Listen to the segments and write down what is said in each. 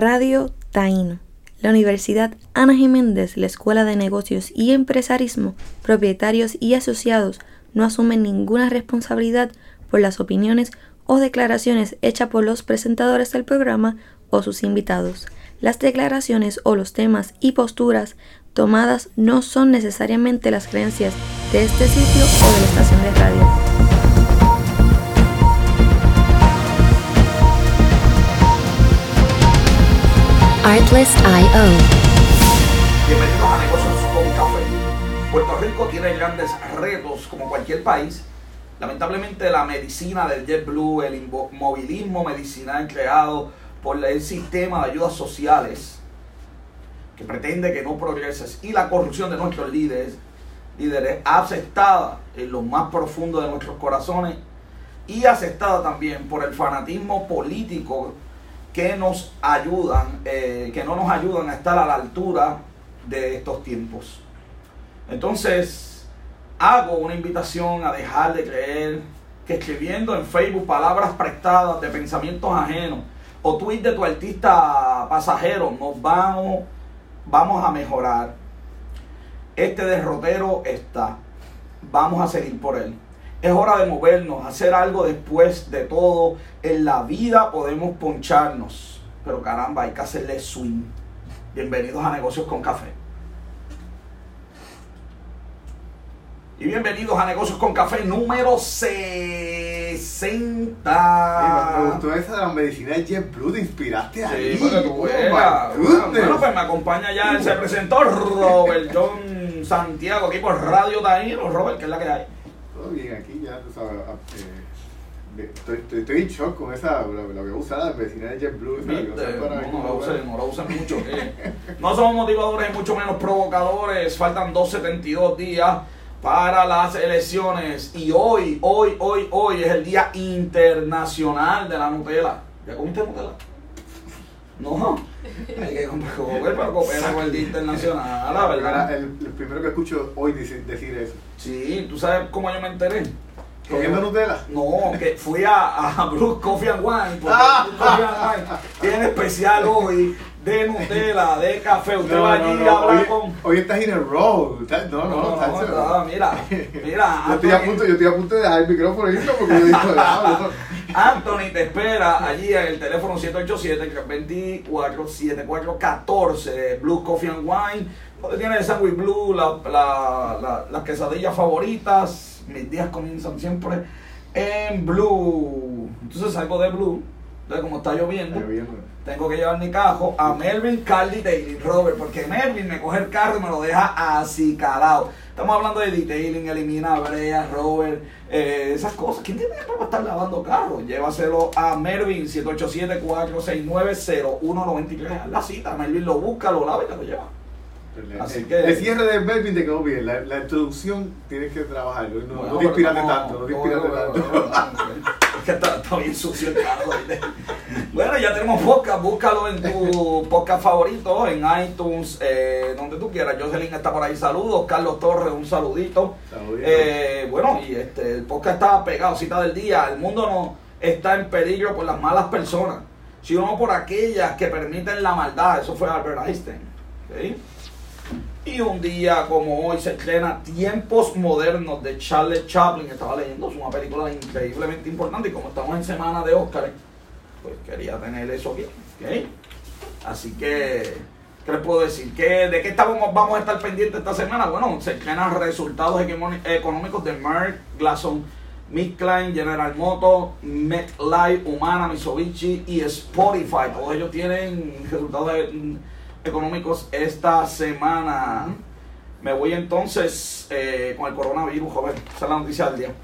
Radio Taíno. La Universidad Ana Jiménez, la Escuela de Negocios y Empresarismo, propietarios y asociados no asumen ninguna responsabilidad por las opiniones o declaraciones hechas por los presentadores del programa o sus invitados. Las declaraciones o los temas y posturas tomadas no son necesariamente las creencias de este sitio o de la estación de radio. Artlist.io. Bienvenidos a Negocios con Café. Puerto Rico tiene grandes retos como cualquier país. Lamentablemente la medicina del JetBlue, el inmovilismo medicinal creado por el sistema de ayudas sociales que pretende que no progreses y la corrupción de nuestros líderes, líderes aceptada en lo más profundo de nuestros corazones y aceptada también por el fanatismo político que nos ayudan, eh, que no nos ayudan a estar a la altura de estos tiempos. Entonces, hago una invitación a dejar de creer que escribiendo en Facebook palabras prestadas de pensamientos ajenos o tweets de tu artista pasajero nos vamos, vamos a mejorar. Este derrotero está. Vamos a seguir por él. Es hora de movernos, hacer algo después de todo. En la vida podemos poncharnos, pero caramba, hay que hacerle swing. Bienvenidos a Negocios con Café. Y bienvenidos a Negocios con Café número 60. me gustó esa de la medicina de JetBlue, te inspiraste ahí. Sí, porque tú bueno, bueno, pues me acompaña ya, se presentó Robert John Santiago aquí por Radio Taíno. Robert, ¿qué es la que hay? Todo bien aquí ya, tú sabes, ah, eh, estoy, estoy, en shock con esa, lo, lo que usa la vecina de JetBlue. No, no, lo usen, no lo usen mucho. no somos motivadores y mucho menos provocadores. Faltan 272 días para las elecciones. Y hoy, hoy, hoy, hoy es el Día Internacional de la Nutella. ¿Ya comiste Nutella? No, hay que comer para cooperar con el Día Internacional, la verdad. El, el, primero que escucho hoy decir, decir eso. Sí, ¿tú sabes cómo yo me enteré? ¿Comiendo Nutella? No, que fui a, a Bruce Coffee and Wine, porque ah. Coffee and Wine tiene especial hoy de Nutella, de café. Usted va allí y habla con. Hoy estás en el roll. No, no, no. no, mira, mira. yo, estoy a punto, yo estoy a punto de dejar el micrófono y porque yo digo, Anthony te espera allí en el teléfono 787-247414, Blue Coffee and Wine, donde tiene el sándwich blue, la, la, las quesadillas favoritas. Mis días comienzan siempre en blue. Entonces salgo de blue, entonces como está lloviendo, tengo que llevar mi cajo a Melvin, Carly, Daily, Robert, porque Melvin me coge el carro y me lo deja así calado. Estamos hablando de detailing, elimina brea, Robert, eh, esas cosas. ¿Quién tiene para estar lavando carros? Llévaselo a Mervin, 787-469-0193. La cita, Mervin lo busca, lo lava y te lo lleva. Así que, el cierre de Melvin te quedó bien. La, introducción tienes que trabajarlo. No, no, no te tanto. No te tanto. Que está, está, bien sucio el carro. bueno, ya tenemos podcast. Búscalo en tu podcast favorito, en iTunes, eh, donde tú quieras. Jocelyn está por ahí. Saludos. Carlos Torres, un saludito. Eh, bueno, y este, el podcast está pegado. Cita del día. El mundo no está en peligro por las malas personas, sino por aquellas que permiten la maldad. Eso fue Albert Einstein. Y un día como hoy se estrena Tiempos Modernos de Charles Chaplin. Estaba leyendo, es una película increíblemente importante. Y como estamos en semana de Oscar, pues quería tener eso aquí. ¿okay? Así que, ¿qué les puedo decir? ¿Qué, ¿De qué estamos, vamos a estar pendientes esta semana? Bueno, se estrenan resultados económicos de Merck, Glason, Mick Klein, General Motors, MetLife, Humana, Mitsubishi y Spotify. Todos ellos tienen resultados de económicos esta semana. Me voy entonces eh, con el coronavirus, joven. Esa es la noticia del día.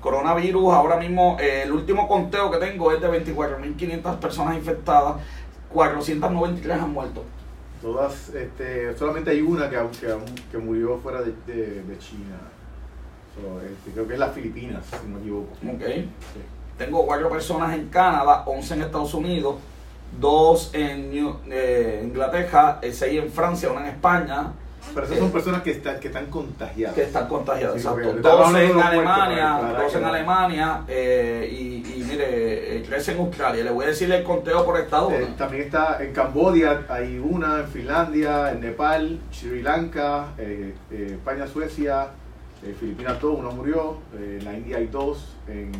Coronavirus, ahora mismo eh, el último conteo que tengo es de 24.500 personas infectadas, 493 han muerto. Todas, este, solamente hay una que, que, murió fuera de, China. Este, creo que es las Filipinas, si no me equivoco. Okay. Tengo cuatro personas en Canadá, 11 en Estados Unidos, dos en eh, Inglaterra, seis en Francia, una en España, Pero esas son personas que están, que están contagiadas. Que están contagiadas, Sí, exacto. porque Dos hablando de en los Alemania, muertos, dos en no. Alemania eh, y, y mire, eh, tres en Australia. Le voy a decir el conteo por estado. Eh, también está en Cambodia, hay una, en Finlandia, en Nepal, Sri Lanka, eh, eh, España, Suecia, eh, Filipinas dos, uno murió, eh, en la India hay dos, en,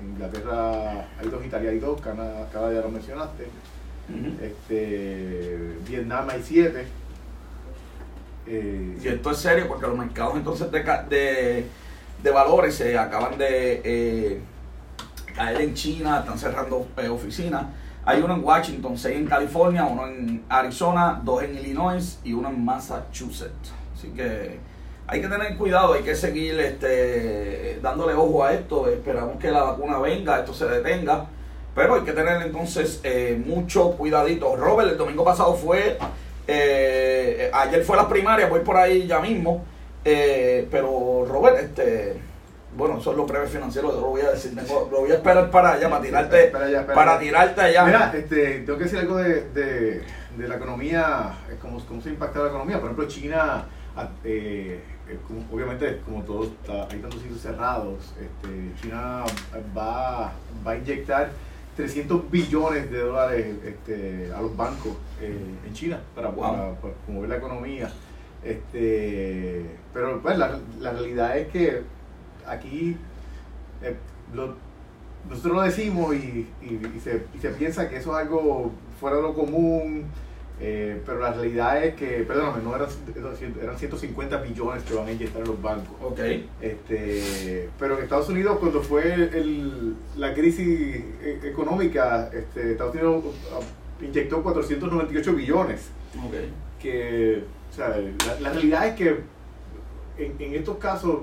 en Inglaterra hay dos, Italia hay dos, Canadá, Canadá ya lo mencionaste, Este, Vietnam hay siete. eh, Y esto es serio porque los mercados entonces de, de, de valores se acaban de eh, caer en China, están cerrando eh, oficinas. Hay uno en Washington, seis en California, uno en Arizona, dos en Illinois y uno en Massachusetts. Así que hay que tener cuidado, hay que seguir este, dándole ojo a esto. Esperamos que la vacuna venga, esto se detenga. Pero hay que tener entonces eh, mucho cuidadito. Robert, el domingo pasado fue, eh, ayer fue la primaria, voy por ahí ya mismo. Eh, pero Robert, este, bueno, son los breves financieros, lo voy a decir, lo voy a esperar para allá, para tirarte, Espera allá, espera para tirarte allá. Mira, este, tengo que decir algo de, de, de la economía, eh, cómo, cómo se impacta la economía. Por ejemplo, China, ah, eh, eh, como- obviamente, como todos, está- hay tantos sitios cerrados, este, China va, va a inyectar 300 billones de dólares este, a los bancos eh, en China para, Wow. para- para promover la economía. Este, pero pues, la, la realidad es que aquí eh, lo- nosotros lo decimos y, y- y se, y se piensa que eso es algo fuera de lo común, eh, pero la realidad es que, perdóname, no eran, eran 150 billones que van a inyectar en los bancos. Ok, Este, pero en Estados Unidos, cuando fue el- la crisis e- económica, este, Estados Unidos ah, inyectó 498 billones. Que, o sea, la, la realidad es que en, en estos casos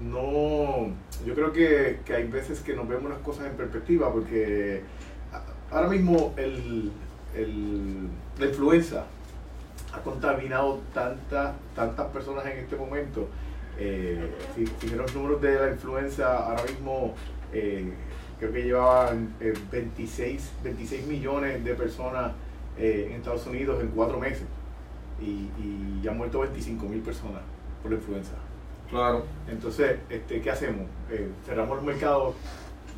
no, yo creo que, que hay veces que nos vemos las cosas en perspectiva porque ahora mismo el, el- la influenza ha contaminado tantas tantas personas en este momento. Eh, si, si vieron los números de la influenza, ahora mismo eh, creo que llevaban eh, 26, 26 millones de personas eh, en Estados Unidos en cuatro meses y, y ya han muerto 25 mil personas por la influenza. Claro. Entonces, este, ¿qué hacemos? Eh, ¿Cerramos los mercados?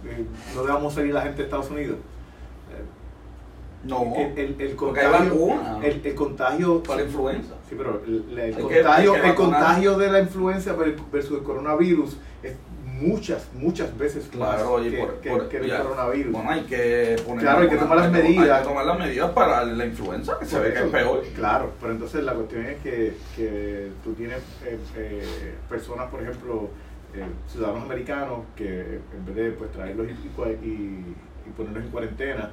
Eh, ¿No dejamos salir la gente de Estados Unidos? No, el, el, el porque hay contagio, vacuna el, el contagio para la influenza. Sí, pero el, que- contagio, hay que el contagio de la influenza versus el coronavirus es muchas, muchas veces Claro, más oye, que, por, que- por- que el ya. coronavirus. Bueno, hay que poner Claro, hay que tomar las que- medidas. Hay que tomar las medidas para la influenza, que se Por ve que eso, es peor. Claro, pero entonces la cuestión es que, que tú tienes eh, eh, personas, por ejemplo, eh, ciudadanos americanos, que en vez de pues, traerlos y, y- y ponerlos en cuarentena,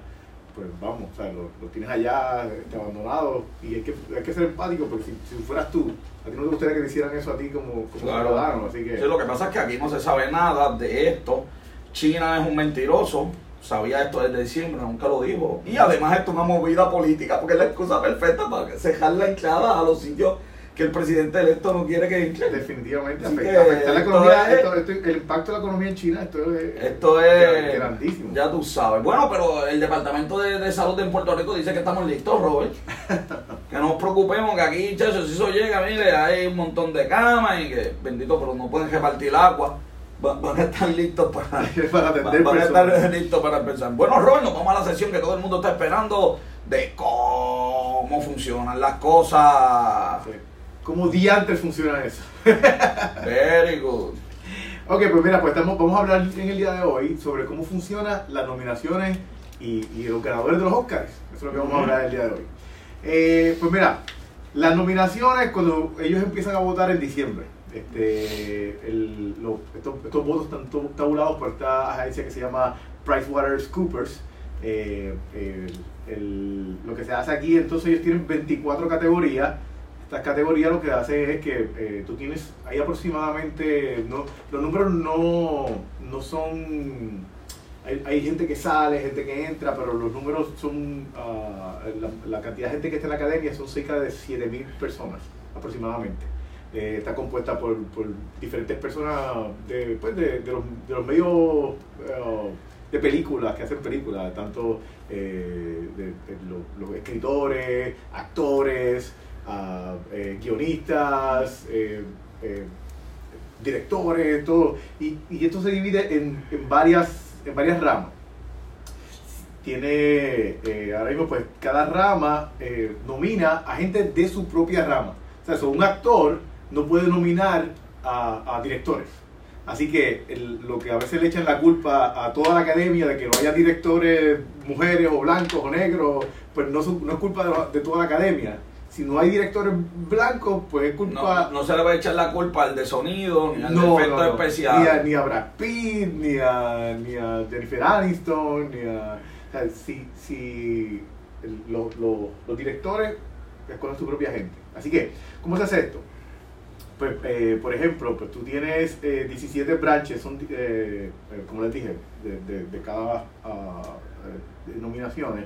pues vamos, o sea, los los tienes allá este, abandonados y hay que, hay que ser empático porque si, si fueras tú, a ti no te gustaría que te hicieran eso a ti como, como Claro. ciudadano, así que... Sí, lo que pasa es que aquí no se sabe nada de esto. China es un mentiroso. Sabía esto desde diciembre, nunca lo dijo. Y además esto es una movida política, porque es la excusa perfecta para cejar la entrada a los sitios que el presidente electo no quiere que entre. Definitivamente afecta, afecta la economía, es- esto- esto- el impacto de la economía en China, esto es, Esto es grandísimo. Ya tú sabes. Bueno, pero el Departamento de, de Salud en Puerto Rico dice que estamos listos, Robert. que no nos preocupemos, que aquí, chachos, si eso llega, mire, hay un montón de camas y que, bendito, pero no pueden repartir agua. Va- Van a estar listos para, para atender van a estar listos para empezar. Bueno, Robert, nos vamos a la sesión que todo el mundo está esperando de cómo funcionan las cosas. Sí. ¿Cómo diantres funciona eso? Very good. Ok, pues mira, pues estamos, vamos a hablar en el día de hoy sobre cómo funcionan las nominaciones y, y los ganadores de los Oscars. Eso es lo que vamos a hablar el día de hoy. Eh, pues mira, las nominaciones cuando ellos empiezan a votar en diciembre. Este, el- lo- estos, estos votos están tabulados por esta agencia que se llama PricewaterhouseCoopers. Eh, el- el- lo que se hace aquí, entonces ellos tienen 24 categorías. Estas categorías lo que hacen es que eh, tú tienes ahí aproximadamente, no, los números no, no son, hay, hay gente que sale, gente que entra, pero los números son, ah, la, cantidad de gente que está en la academia son cerca de 7.000 personas aproximadamente. Eh, está compuesta por, por diferentes personas de, pues, de, de los, medios eh, de películas, que hacen películas, tanto de, los escritores, actores, eh, guionistas, eh, directores, todo. Y, esto se divide en, en, varias, en varias ramas. Tiene, ahora mismo, pues cada rama nomina a gente de su propia rama. O sea, un actor no puede nominar a, a directores. Así que lo que a veces le echan la culpa a toda la academia de que no haya directores mujeres o blancos o negros, pues no, no es culpa de, toda la academia. Si no hay directores blancos, pues es culpa... No, se le va a echar la culpa al de sonido, ni al de efectos especiales. Ni a, ni a Brad Pitt, ni a, ni a Jennifer Aniston, ni a... O sea, si, si los, los directores escogen su propia gente. Así que, ¿cómo se hace esto? pues, eh, por ejemplo, pues tú tienes 17 eh, branches, son, eh, como les dije, de, de, cada uh, nominaciones.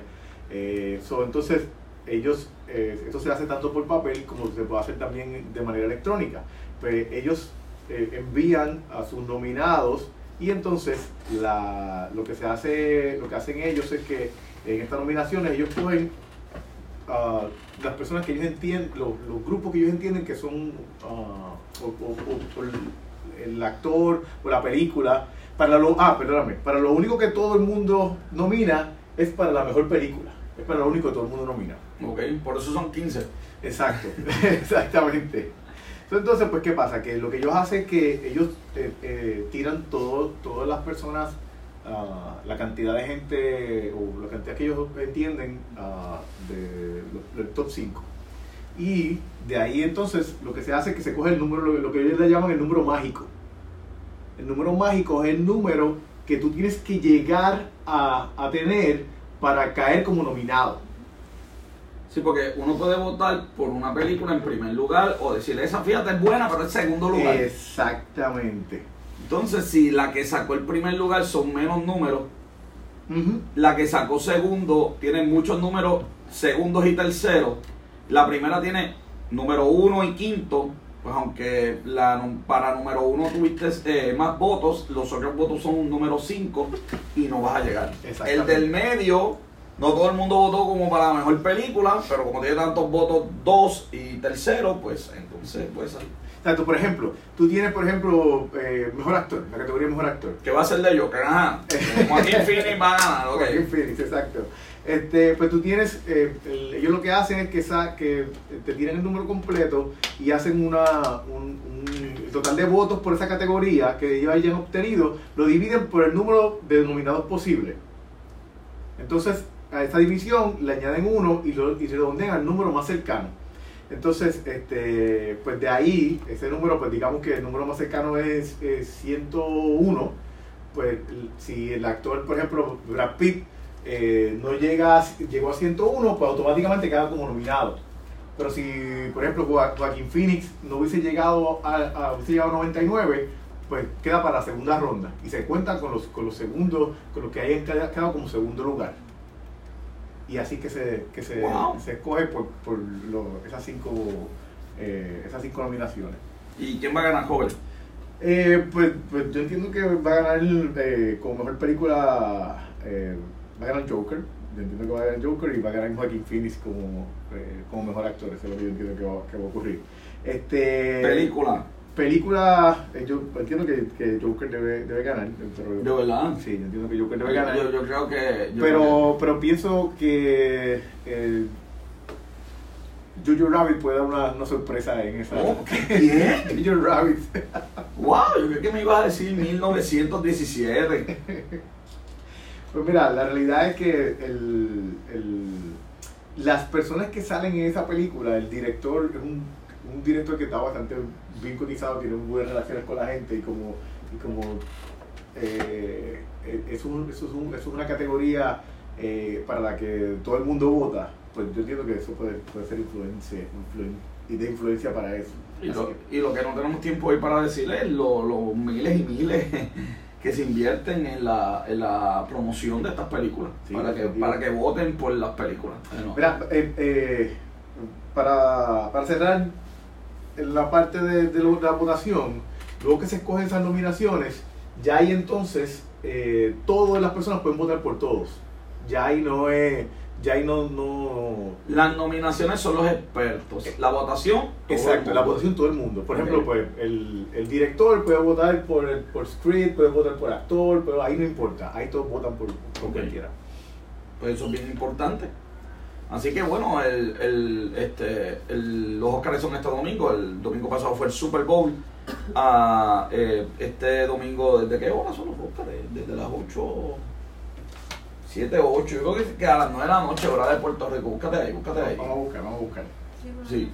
entonces, ellos, esto se hace tanto por papel como se puede hacer también de manera electrónica. Pues ellos envían a sus nominados y entonces la, lo que se hace, lo que hacen ellos es que en estas nominaciones ellos pueden las personas que ellos entienden, los, grupos que ellos entienden que son uh, el, actor o la película, para lo, ah, perdóname, para lo único que todo el mundo nomina es para la mejor película, es para lo único que todo el mundo nomina. Ok, por eso son 15. Exacto, exactamente. Entonces, pues, ¿qué pasa? Que lo que ellos hacen es que ellos eh, eh, tiran todo, todas las personas la cantidad de gente o la cantidad que ellos entienden del top 5. Y de ahí entonces lo que se hace es que se coge el número, lo, que ellos le llaman el número mágico. El número mágico es el número que tú tienes que llegar a, a tener para caer como nominado. Sí, porque uno puede votar por una película en primer lugar o decirle, esa fíjate es buena, pero es segundo lugar. Exactamente. Entonces, si la que sacó el primer lugar son menos números, la que sacó segundo tiene muchos números segundos y terceros, la primera tiene número uno y quinto, pues aunque la, para número uno tuviste eh, más votos, los otros votos son un número cinco y no vas a llegar. El del medio, no todo el mundo votó como para la mejor película, pero como tiene tantos votos, dos y tercero, pues entonces puede salir. Tanto, por ejemplo, tú tienes, por ejemplo, eh, mejor actor, la categoría mejor actor. ¿Qué va a ser de Joker? Ajá. Joaquín Phoenix va a ganar, ok. Joaquín Phoenix, exacto. Este, pues tú tienes, eh, ellos lo que hacen es que, que te tiran el número completo y hacen una, un, total de votos por esa categoría que ellos hayan obtenido, lo dividen por el número de nominados posible. Entonces, a esta división le añaden uno y, lo, y redondean al número más cercano. Entonces, este, pues de ahí, ese número, pues digamos que el número más cercano es, 101, pues si el actor, por ejemplo, Brad Pitt, eh, no llega llegó a 101, pues automáticamente queda como nominado. Pero si, por ejemplo, Joaquín Phoenix no hubiese llegado a, hubiese llegado a 99, pues queda para la segunda ronda y se cuenta con los, con los segundos, con los que hayan quedado como segundo lugar y así que se, que se, se escoge por, por esas, cinco, eh, esas cinco nominaciones. ¿Y quién va a ganar, joven? Eh, pues, pues, yo entiendo que va a ganar eh, como mejor película, va a ganar Joker. Yo entiendo que va a ganar Joker y va a ganar Joaquin Phoenix como, como mejor actor. Eso es lo que yo entiendo que va, que va a ocurrir. Este, película película, eh, yo entiendo que, que Joker debe, debe ganar. ¿De verdad? Sí, yo entiendo que Joker debe ganar. Yo, yo creo que... pero, pero pienso que eh, Jojo Rabbit puede dar una, una sorpresa en esa. ¿Oh? ¿Qué? Jojo Rabbit. wow, yo creo que me ibas a decir 1917. pues mira, la realidad es que el, el, las personas que salen en esa película, el director es un un director que está bastante bien cotizado, tiene buenas relaciones con la gente y como, y como eh, eh, eso, es es una categoría eh, para la que todo el mundo vota, pues yo entiendo que eso puede, puede ser influencia, y de influencia para eso. Y lo, que no tenemos tiempo hoy para decirle es los miles y miles que se invierten en la, en la promoción de estas películas, para, que, para que voten por las películas. Mira, para, para cerrar, en la parte de, de, la votación, luego que se escogen esas nominaciones, ya ahí entonces eh, todas las personas pueden votar por todos. ya ahí no es ya ahí no, no... Las nominaciones son los expertos. La votación. Exacto, la votación todo el mundo. Por ejemplo, pues el, el, director puede votar por, por script, puede votar por actor, pero ahí no importa. Ahí todos votan por, por cualquiera. Pues eso es bien importante. Así que bueno, el, el, este, el, los Oscars son este domingo. El domingo pasado fue el Super Bowl. Ah, eh, este domingo, ¿desde qué hora son los Oscars? Desde las 8 7, 8, yo creo que, a las 9 de la noche, hora de Puerto Rico. Búscate ahí, búscate ahí. Vamos a buscar, vamos a buscar. Sí.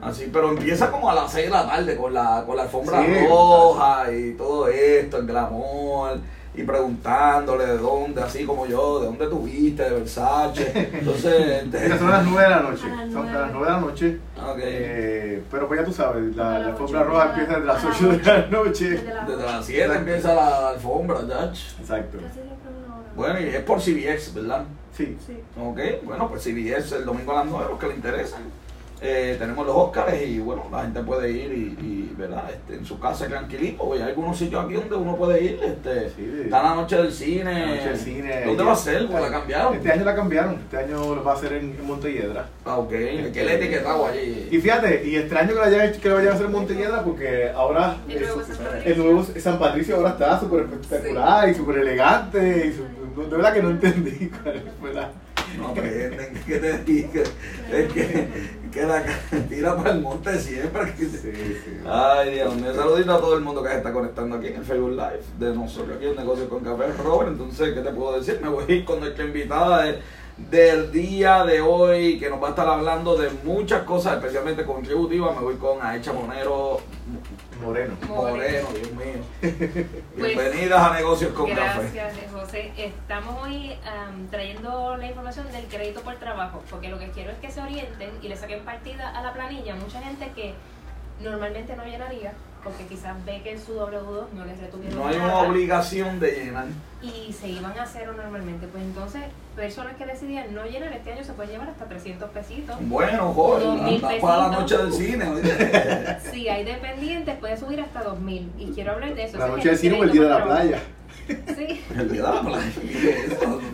Así, pero empieza como a las 6 de la tarde con la, con la alfombra roja y todo esto, el glamour y preguntándole de dónde, así como yo, de dónde tuviste, de Versace. Entonces, son las 9 de la noche. Son las 9 de la noche. Okay. Eh, pero pues ya tú sabes, la, la alfombra roja empieza desde las 8 de la noche. Desde las 7 empieza la alfombra, ya. Exacto. Bueno, y es por CBS, ¿verdad? Sí. sí. Ok, bueno, pues CBS el domingo a las 9, los que le interesan. Eh, tenemos los Oscars y bueno, la gente puede ir y, ¿verdad? Este, en su casa tranquilito. Hay algunos sitios aquí donde uno puede ir. Este, sí, está la noche del cine. La noche del cine. ¿Dónde va a ser? Pues la cambiaron. Este año la cambiaron. Este año lo va a hacer en, Montelledra. Ah, ok. Este, que le etiquetado allí. Y fíjate, y extraño que, la que lo vayan a hacer en Montelledra porque ahora el nuevo, San Patricio. el nuevo San Patricio ahora está súper espectacular y súper elegante. Y de verdad que no entendí cuál fue la no, que, que te diga, es que, que la tira para el monte siempre. Sí, sí. Ay, Dios mío. Saludito a todo el mundo que se está conectando aquí en el Facebook Live de nosotros, aquí en Negocio con Café Robert. Entonces, ¿qué te puedo decir? Me voy a ir con nuestra invitada de, del día de hoy, que nos va a estar hablando de muchas cosas, especialmente contributivas. Me voy con Aecha Monero Moreno. Moreno, Dios mío. Pues, Bienvenidas a Negocios con Café. Gracias, José. Estamos hoy trayendo la información del crédito por trabajo, porque lo que quiero es que se orienten y le saquen partida a la planilla. Mucha gente que normalmente no llenaría porque quizás ve que en su W2 no les retuvieron No hay una obligación de llenar. Y se iban a cero normalmente. Pues entonces, personas que decidían no llenar este año se pueden llevar hasta 300 pesitos. Bueno, joder, para la noche del cine. si hay dependientes, puede subir hasta 2000. Y quiero hablar de eso. La noche del cine o el día de la playa. Sí. La playa.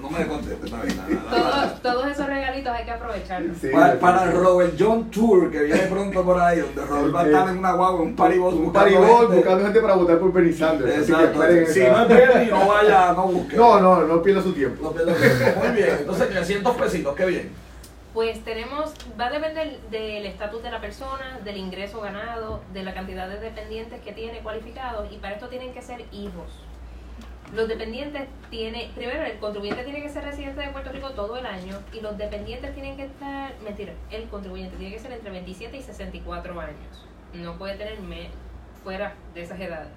No, me contestes Todos, todos esos regalitos hay que aprovecharlos. para, el Robert John Tour, que viene pronto por ahí, donde Robert va a estar en una guagua, un paribos Un paribos buscando gente para votar por Bernie Sanders. Exacto. si no es Bernie, no vaya, no busque. No, no, no pierda su tiempo. No pierda su tiempo. Muy bien. Entonces, 300 pesitos, qué bien. Pues tenemos, va a depender del estatus de la persona, del ingreso ganado, de la cantidad de dependientes que tiene cualificados y para esto tienen que ser hijos. Los dependientes tiene, primero el contribuyente tiene que ser residente de Puerto Rico todo el año y los dependientes tienen que estar, mentira, el contribuyente tiene que ser entre 27 y 64 años. No puede tener fuera de esas edades.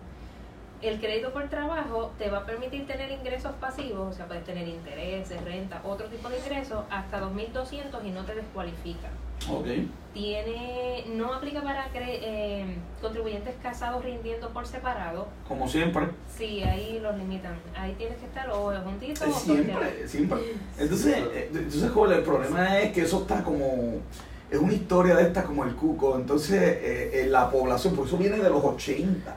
El crédito por trabajo te va a permitir tener ingresos pasivos, o sea, puedes tener intereses, renta, otro tipo de ingresos, hasta 2.200 y no te descualifica. Okay. Tiene, no aplica para eh, contribuyentes casados rindiendo por separado. Como siempre. Sí, ahí los limitan. Ahí tienes que estar o juntitos o siempre, siempre. Entonces, eh, entonces joder, el problema es que eso está como es una historia de esta como el cuco. Entonces, eh, la población, por eso viene de los 80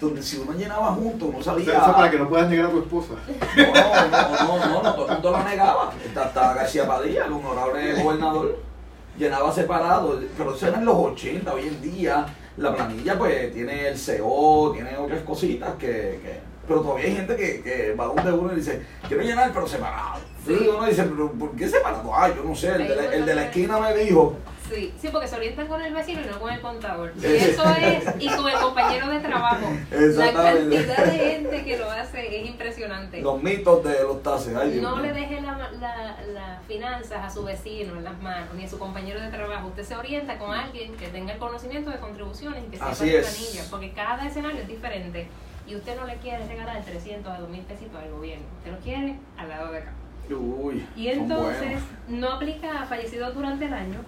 donde si uno llenaba juntos, uno salía. Eso para que no puedas negar a tu esposa. No, no, no, no, no, todo el mundo la negaba. Hasta García Padilla, el honorable gobernador, llenaba separado. Pero eso era en los 80, hoy en día. La planilla, pues, tiene el CO, tiene otras cositas que. que pero todavía hay gente que, que va donde uno y dice, quiero llenar, pero separado. Sí. uno dice, pero ¿por qué separado? Ah, yo no sé, el de, el de la esquina me dijo Sí, sí, porque se orientan con el vecino y no con el contador. Y eso es, y con el compañero de trabajo. La cantidad de gente que lo hace es impresionante. Los mitos de los tases. no le deje las la, finanzas a su vecino en las manos, ni a su compañero de trabajo. Usted se orienta con alguien que tenga el conocimiento de contribuciones y que sepa de planillas, porque cada escenario es diferente. Y usted no le quiere regalar 300 a 2.000 pesitos al gobierno. Usted lo quiere al lado de acá. Uy, y entonces no aplica a fallecidos durante el año,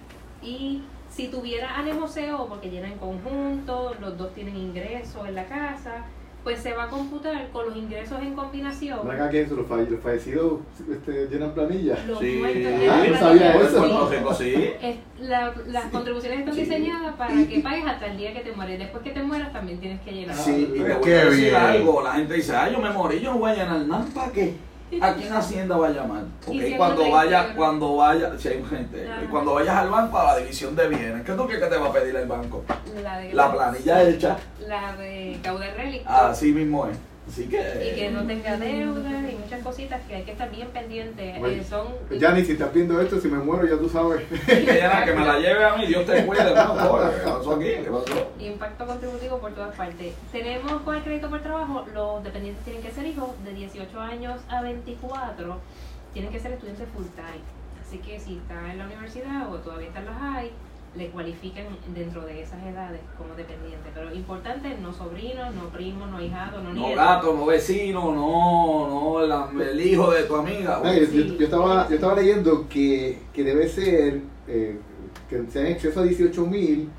y si tuviera anemoseo, porque llena en conjunto, los dos tienen ingresos en la casa, pues se va a computar con los ingresos en combinación. ¿Para acá quién los, los fallecidos este, llenan planilla? Los sí. ah, no sabía eso. Sí. las contribuciones están diseñadas para que pagues hasta el día que te mueres. Después que te mueras también tienes que llenar. Sí, y te voy a decir algo. La gente dice, ah, yo me morí, yo no voy a llenar nada. ¿Para qué? ¿A quién Hacienda va a llamar? Y Ok, si cuando vaya, cuando vaya, si hay gente, Ajá. cuando vayas al banco a la división de bienes, ¿qué tú crees que te va a pedir el banco? La, de, La planilla hecha, La de caudal relicto. así mismo es. Así Y que no tenga deuda y muchas cositas que hay que estar bien pendientes. Bueno, Eh, son Yanni, si estás viendo esto, si me muero, ya tú sabes. que, me la lleve a mí, Dios te cuide, no, joder, ¿qué pasó aquí? ¿Qué pasó? impacto contributivo por todas partes. Tenemos con el crédito por trabajo, los dependientes tienen que ser hijos de 18 años a 24, tienen que ser estudiantes full time. Así que si está en la universidad o todavía está en la high, le cualifican dentro de esas edades como dependiente. Pero importante, no sobrinos, no primos, no hijados, no No nietos. gato, no vecino, no, no la- el hijo de tu amiga. Ay, yo, Sí. yo estaba, yo estaba leyendo que, que debe ser eh, que sea en exceso a 18 mil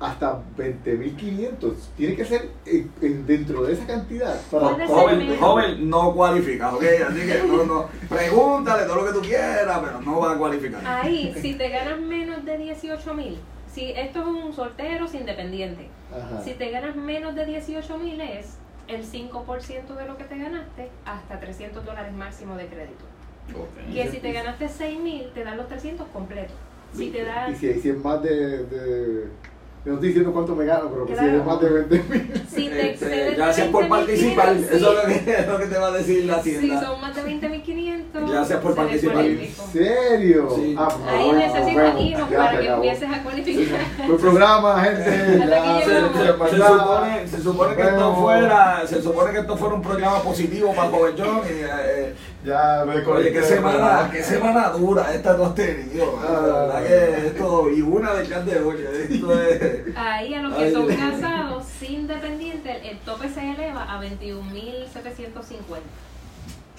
hasta 20.500. Tiene que ser en- dentro de esa cantidad. Para, Joven, joven no cualifica, ¿ok? Así que no, no, pregúntale todo lo que tú quieras, pero no va a cualificar. Ahí, si te ganas menos de 18 mil, si esto es un soltero sin dependiente, Ajá. Si te ganas menos de 18 mil es el 5% de lo que te ganaste hasta 300 dólares máximo de crédito. Ok. Que si te ganaste 6 mil, te dan los 300 completos. Si te dan, Y si, si es más de, no estoy diciendo cuánto me gano, pero que si Claro. es más de 20 mil. si te excedes gracias por 20.500, participar, eso es lo que, es lo que te va a decir la Si hacienda. son más de 20.500, Gracias por participar. ¿En serio? Sí. Ah, pues, Ahí nos vemos. hijos para que acabó. empieces a cualificar. Buen programa, gente. Ya, aquí Se, supone, se supone que esto fuera, se supone que esto fuera un programa positivo para Joven John y eh, Ya me Oye, qué semana, qué semana dura esta tú has tenido. Ah. La verdad que esto, y una de can de olla, esto es. Ahí a los que Ay, son casados sin dependiente, el tope se eleva a 21.750.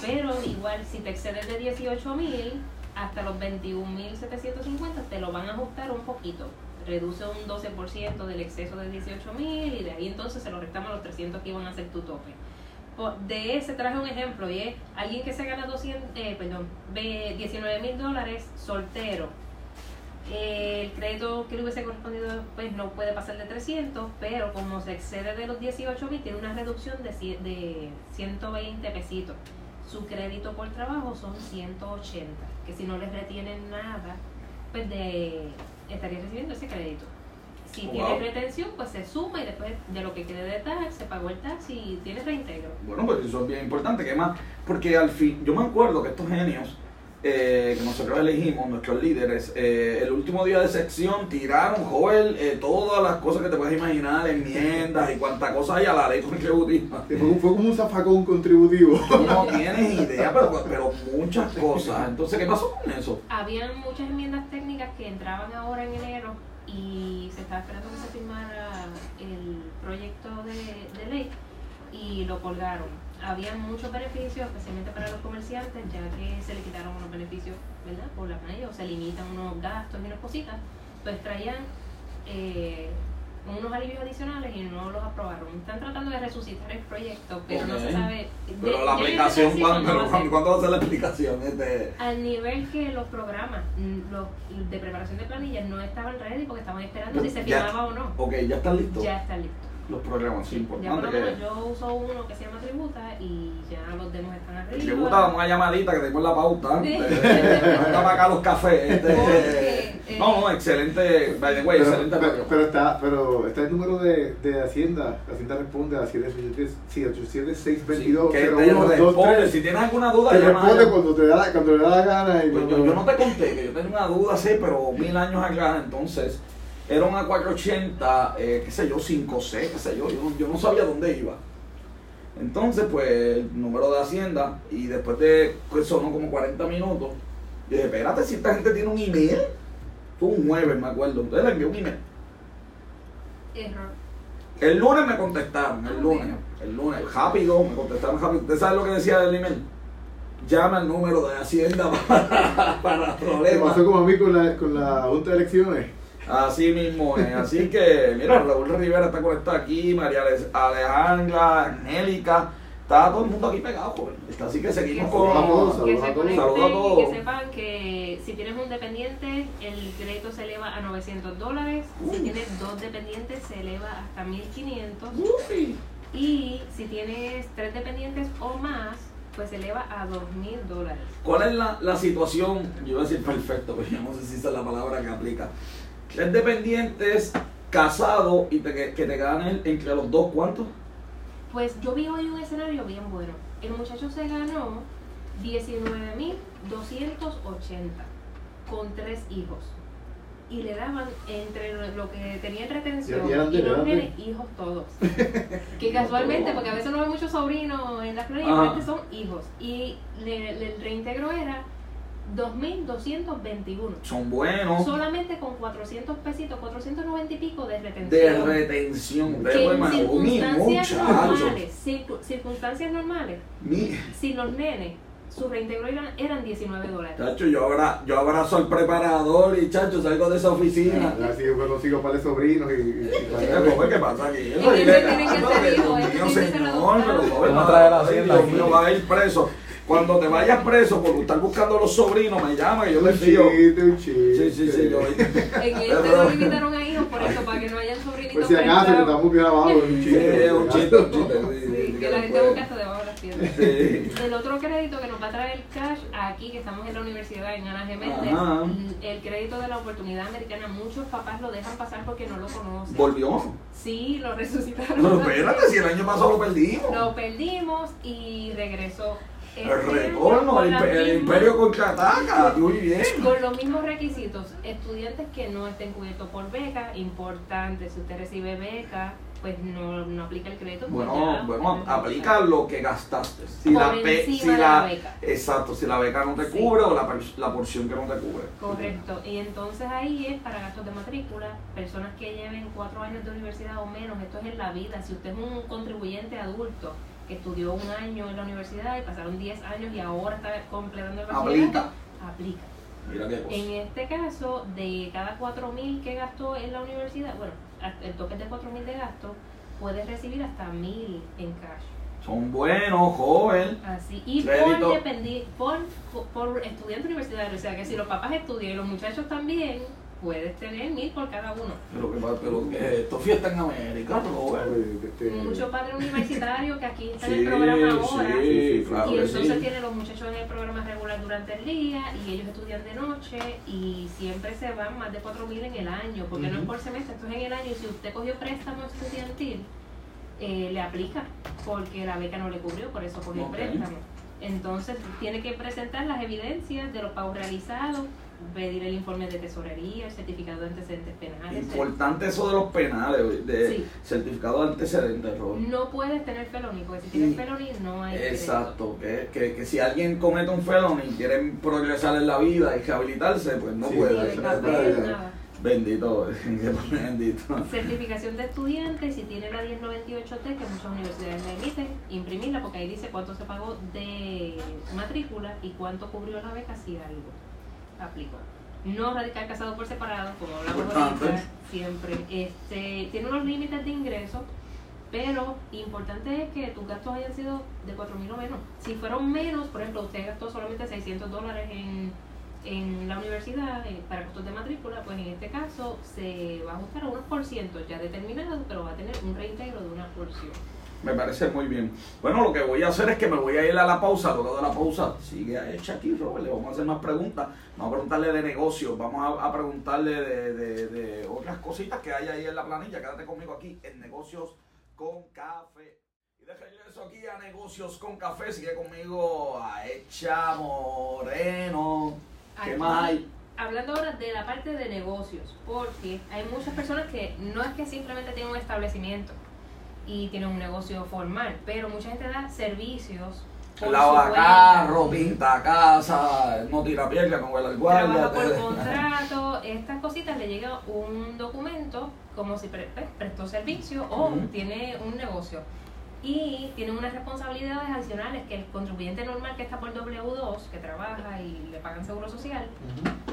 Pero igual, si te excedes de 18.000 hasta los 21.750, te lo van a ajustar un poquito. Reduce un 12% del exceso de 18.000 y de ahí entonces se lo restamos los 300 que iban a ser tu tope. De ese traje un ejemplo y es alguien que se gana 200, eh, perdón, 19 mil dólares soltero el crédito que le hubiese correspondido pues no puede pasar de 300, pero como se excede de los 18 mil, tiene una reducción de, de 120 pesitos. Su crédito por trabajo son 180, que si no les retienen nada, pues de, estaría recibiendo ese crédito. Si Wow. tiene retención, pues se suma y después de lo que quede de tax, se pagó el tax y tiene reintegro. Bueno, pues eso es bien importante, que más, porque al fin, yo me acuerdo que estos genios eh, que nosotros elegimos, nuestros líderes, eh, el último día de sección tiraron, Joel, eh, todas las cosas que te puedes imaginar, enmiendas y cuántas cosas hay a la ley contributiva. Fue, fue como un zafacón contributivo. No tienes idea, pero, pero muchas cosas. Entonces, ¿qué pasó con eso? Habían muchas enmiendas técnicas que entraban ahora en enero y se estaba esperando que se firmara el proyecto de, ley y lo colgaron. Habían muchos beneficios, especialmente para los comerciantes, ya que se le quitaron unos beneficios, ¿verdad? Por la planilla, o se limitan unos gastos y unas cositas, pues traían eh, unos alivios adicionales y no los aprobaron. Están tratando de resucitar el proyecto, pero no se sabe. Pero la aplicación, ¿cuándo, ¿cuándo pero va a ¿cuándo, ser? cuándo va a ser la aplicación? Este, Al nivel que los programas mm, los de preparación de planillas no estaban ready porque estaban esperando si se Ya. firmaba o no. ok, ya están listos Ya está listo. Los programas, sí, Ya por importante lo que... yo uso uno que se llama Tributa y ya los demos están arriba. Que gusta una llamadita que tenemos la pauta. Sí. Eh, para acá los cafés. este, Porque, eh, no, no, excelente. By the way, Pero, excelente. pero, pero está, pero está el número de, de Hacienda. Hacienda responde a 787 Sí, 622 que te responde. Si tienes alguna duda, Te llama. responde cuando te da, cuando le da la gana. Y Pues yo, yo no te conté que yo tenía una duda, sí, pero mil años acá, entonces era una 480, eh, qué sé yo, 5C, qué sé yo, yo, no- yo no sabía dónde iba. Entonces, pues, el número de Hacienda, y después de que sonó como 40 minutos, yo dije, espérate, si esta gente tiene un email, fue un jueves, me acuerdo, entonces le envié un email. Error. El lunes me contestaron, el Ah, lunes, el lunes, rápido, me contestaron rápido. ¿Usted sabe lo que decía el email? Llama al número de Hacienda para, para Te problemas. pasó como a mí con la, con la Junta de Elecciones. Así mismo es. Así que, mira, Raúl Rivera está conectado aquí, María Ale- Alejandra, Angélica, está todo el mundo aquí pegado, joven. Está Así que seguimos Que con. Saludos a todos, que saludos se a todos. conecten Saludos a y todos. que sepan que si tienes un dependiente, el crédito se eleva a 900 dólares. Si tienes dos dependientes, se eleva hasta 1500. Uy. Y si tienes tres dependientes o más, pues se eleva a dos mil dólares. ¿Cuál es la, la situación? Yo iba a decir perfecto, pero yo no sé si esa es la palabra que aplica. Tres dependientes casados y te- que, que te ganen entre los dos, ¿cuántos? Pues yo vi hoy un escenario bien bueno. El muchacho se ganó 19,280 con tres hijos. Y le daban entre lo- que tenía en retención Y y nenes, hijos todos. que casualmente, porque a veces no hay muchos sobrinos en la Florida, son hijos. Y le- le- el reintegro era 2.221. Son buenos. Solamente con 400 pesitos, 490 y pico de retención. De retención. De que en circunstancias normales, circu- circunstancias normales, Mi, si los nenes, su reintegro eran, eran 19 dólares. chacho, yo, abra, yo abrazo al preparador y chacho, salgo de esa oficina. A ver si yo consigo un par de sobrinos y. y- y- joven, ¿Qué pasa aquí? Tienen que ah, ser señor, pero joven, a traer Dios mío, va a ir preso. Cuando te vayas preso por estar buscando a los sobrinos, me llama que yo un chiste. Sí, sí, sí, yo. En este no limitaron a hijos por eso, para que no hayan sobrinitos Por si acaso, que estamos bien abajo, un Sí, chiste. un chiste, un chiste. sí, Sí, sí, que la gente busca hasta debajo de las piedras. Sí. El otro crédito que nos va a traer cash aquí, que estamos en la universidad en Ana Geméndez, Ajá. el crédito de la oportunidad americana, muchos papás lo dejan pasar porque no lo conocen. Volvió. Sí, lo resucitaron. Pero espérate, si el año pasado lo perdimos. Lo perdimos y regresó. El retorno, el, imperio contraataca. Muy bien. Con los mismos requisitos, estudiantes que no estén cubiertos por beca, importante, si usted recibe beca, pues no, no aplica el crédito. porque Bueno, ya bueno, aplica lo que gastaste. Si Por la, si de la, la beca. Exacto, si la beca no te Sí. cubre o la, la porción que no te cubre. Correcto, y entonces ahí es para gastos de matrícula, personas que lleven cuatro años de universidad o menos, esto es en la vida, si usted es un contribuyente adulto estudió un año en la universidad y pasaron 10 años y ahora está completando el bachillerato, Aplica. aplica. Mira qué cosa. En este caso, de cada 4.000 que gastó en la universidad, bueno, el tope de 4.000 de gasto, puedes recibir hasta 1.000 en cash. Son buenos, joven. Así, y por, por, por estudiante universitario, o sea que si los papás estudian y los muchachos también, puedes tener mil por cada uno. Pero pero que esto es fiesta en América. Este, Muchos padres universitarios que aquí están en el programa ahora. sí, claro y entonces sí. tienen los muchachos en el programa regular durante el día y ellos estudian de noche y siempre se van más de 4 mil en el año, porque no es por semestre, esto es en el año y si usted cogió préstamo estudiantil, eh, le aplica porque la beca no le cubrió, por eso cogió Ok. el préstamo. Entonces tiene que presentar las evidencias de los pagos realizados, pedir el informe de tesorería, el certificado de antecedentes penales. Importante eso de los penales, de Sí. certificado de antecedentes, Robert. No puedes tener felony, porque si tienes Y- felony no hay. Exacto, que, que, que si alguien comete un felony y quiere progresar en la vida y rehabilitarse, pues no Sí, puede. Bendito, bendito. Certificación de estudiante, si tiene la 1098T, que muchas universidades la emiten, imprimirla porque ahí dice cuánto se pagó de matrícula y cuánto cubrió la beca si algo aplicó. No radical casado por separado, como hablamos ahorita, siempre. Este, tiene unos límites de ingreso, pero importante es que tus gastos hayan sido de 4.000 o menos. Si fueron menos, por ejemplo, usted gastó solamente 600 dólares en, en la universidad eh, para costos de matrícula, pues en este caso se va a ajustar a unos por ciento ya determinados, pero va a tener un reintegro de una porción. Me parece muy bien. Bueno, lo que voy a hacer es que me voy a ir a la pausa. Luego de la pausa, sigue hecha aquí, Robert. Le vamos a hacer más preguntas. Vamos a preguntarle de negocios. Vamos a, a preguntarle de, de- de otras cositas que hay ahí en la planilla. Quédate conmigo aquí en Negocios con Café. Y de regreso aquí a Negocios con Café. Sigue conmigo a Echa Moreno. ¿Qué Aquí, más hay? Hablando ahora de la parte de negocios, porque hay muchas personas que no es que simplemente tienen un establecimiento y tienen un negocio formal, pero mucha gente da servicios. Lava carro, pinta casa, no tira piedra con el guardia. trabaja por contrato, estas cositas le llega un documento como si pre- pre- prestó servicio o tiene un negocio. Y tiene unas responsabilidades adicionales que el contribuyente normal que está por W2, que trabaja y le pagan seguro social,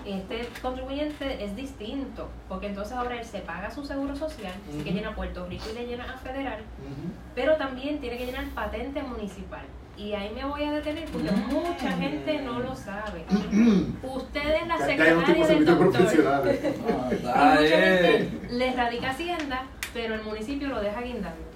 este contribuyente es distinto, porque entonces ahora él se paga su seguro social, que llena Puerto Rico y le llena a federal, pero también tiene que llenar patente municipal. Y ahí me voy a detener porque Mm. mucha gente no lo sabe. Usted es la secretaria de del doctor. profesional. Ah, Y mucha gente le radica Hacienda, pero el municipio lo deja guindando.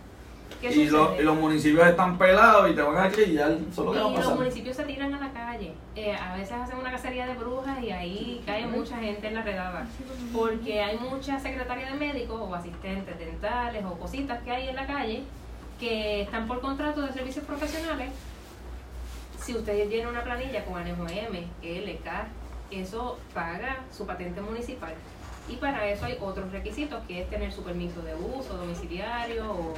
Y, los municipios están pelados y te van a chillar. Solo y los municipios se tiran a la calle. Eh, a veces hacen una cacería de brujas y ahí cae mucha gente en la redada. Porque hay muchas secretarias de médicos o asistentes dentales o cositas que hay en la calle que están por contrato de servicios profesionales. Si usted tiene una planilla con ANEMOM, LK, eso paga su patente municipal. Y para eso hay otros requisitos, que es tener su permiso de uso domiciliario, o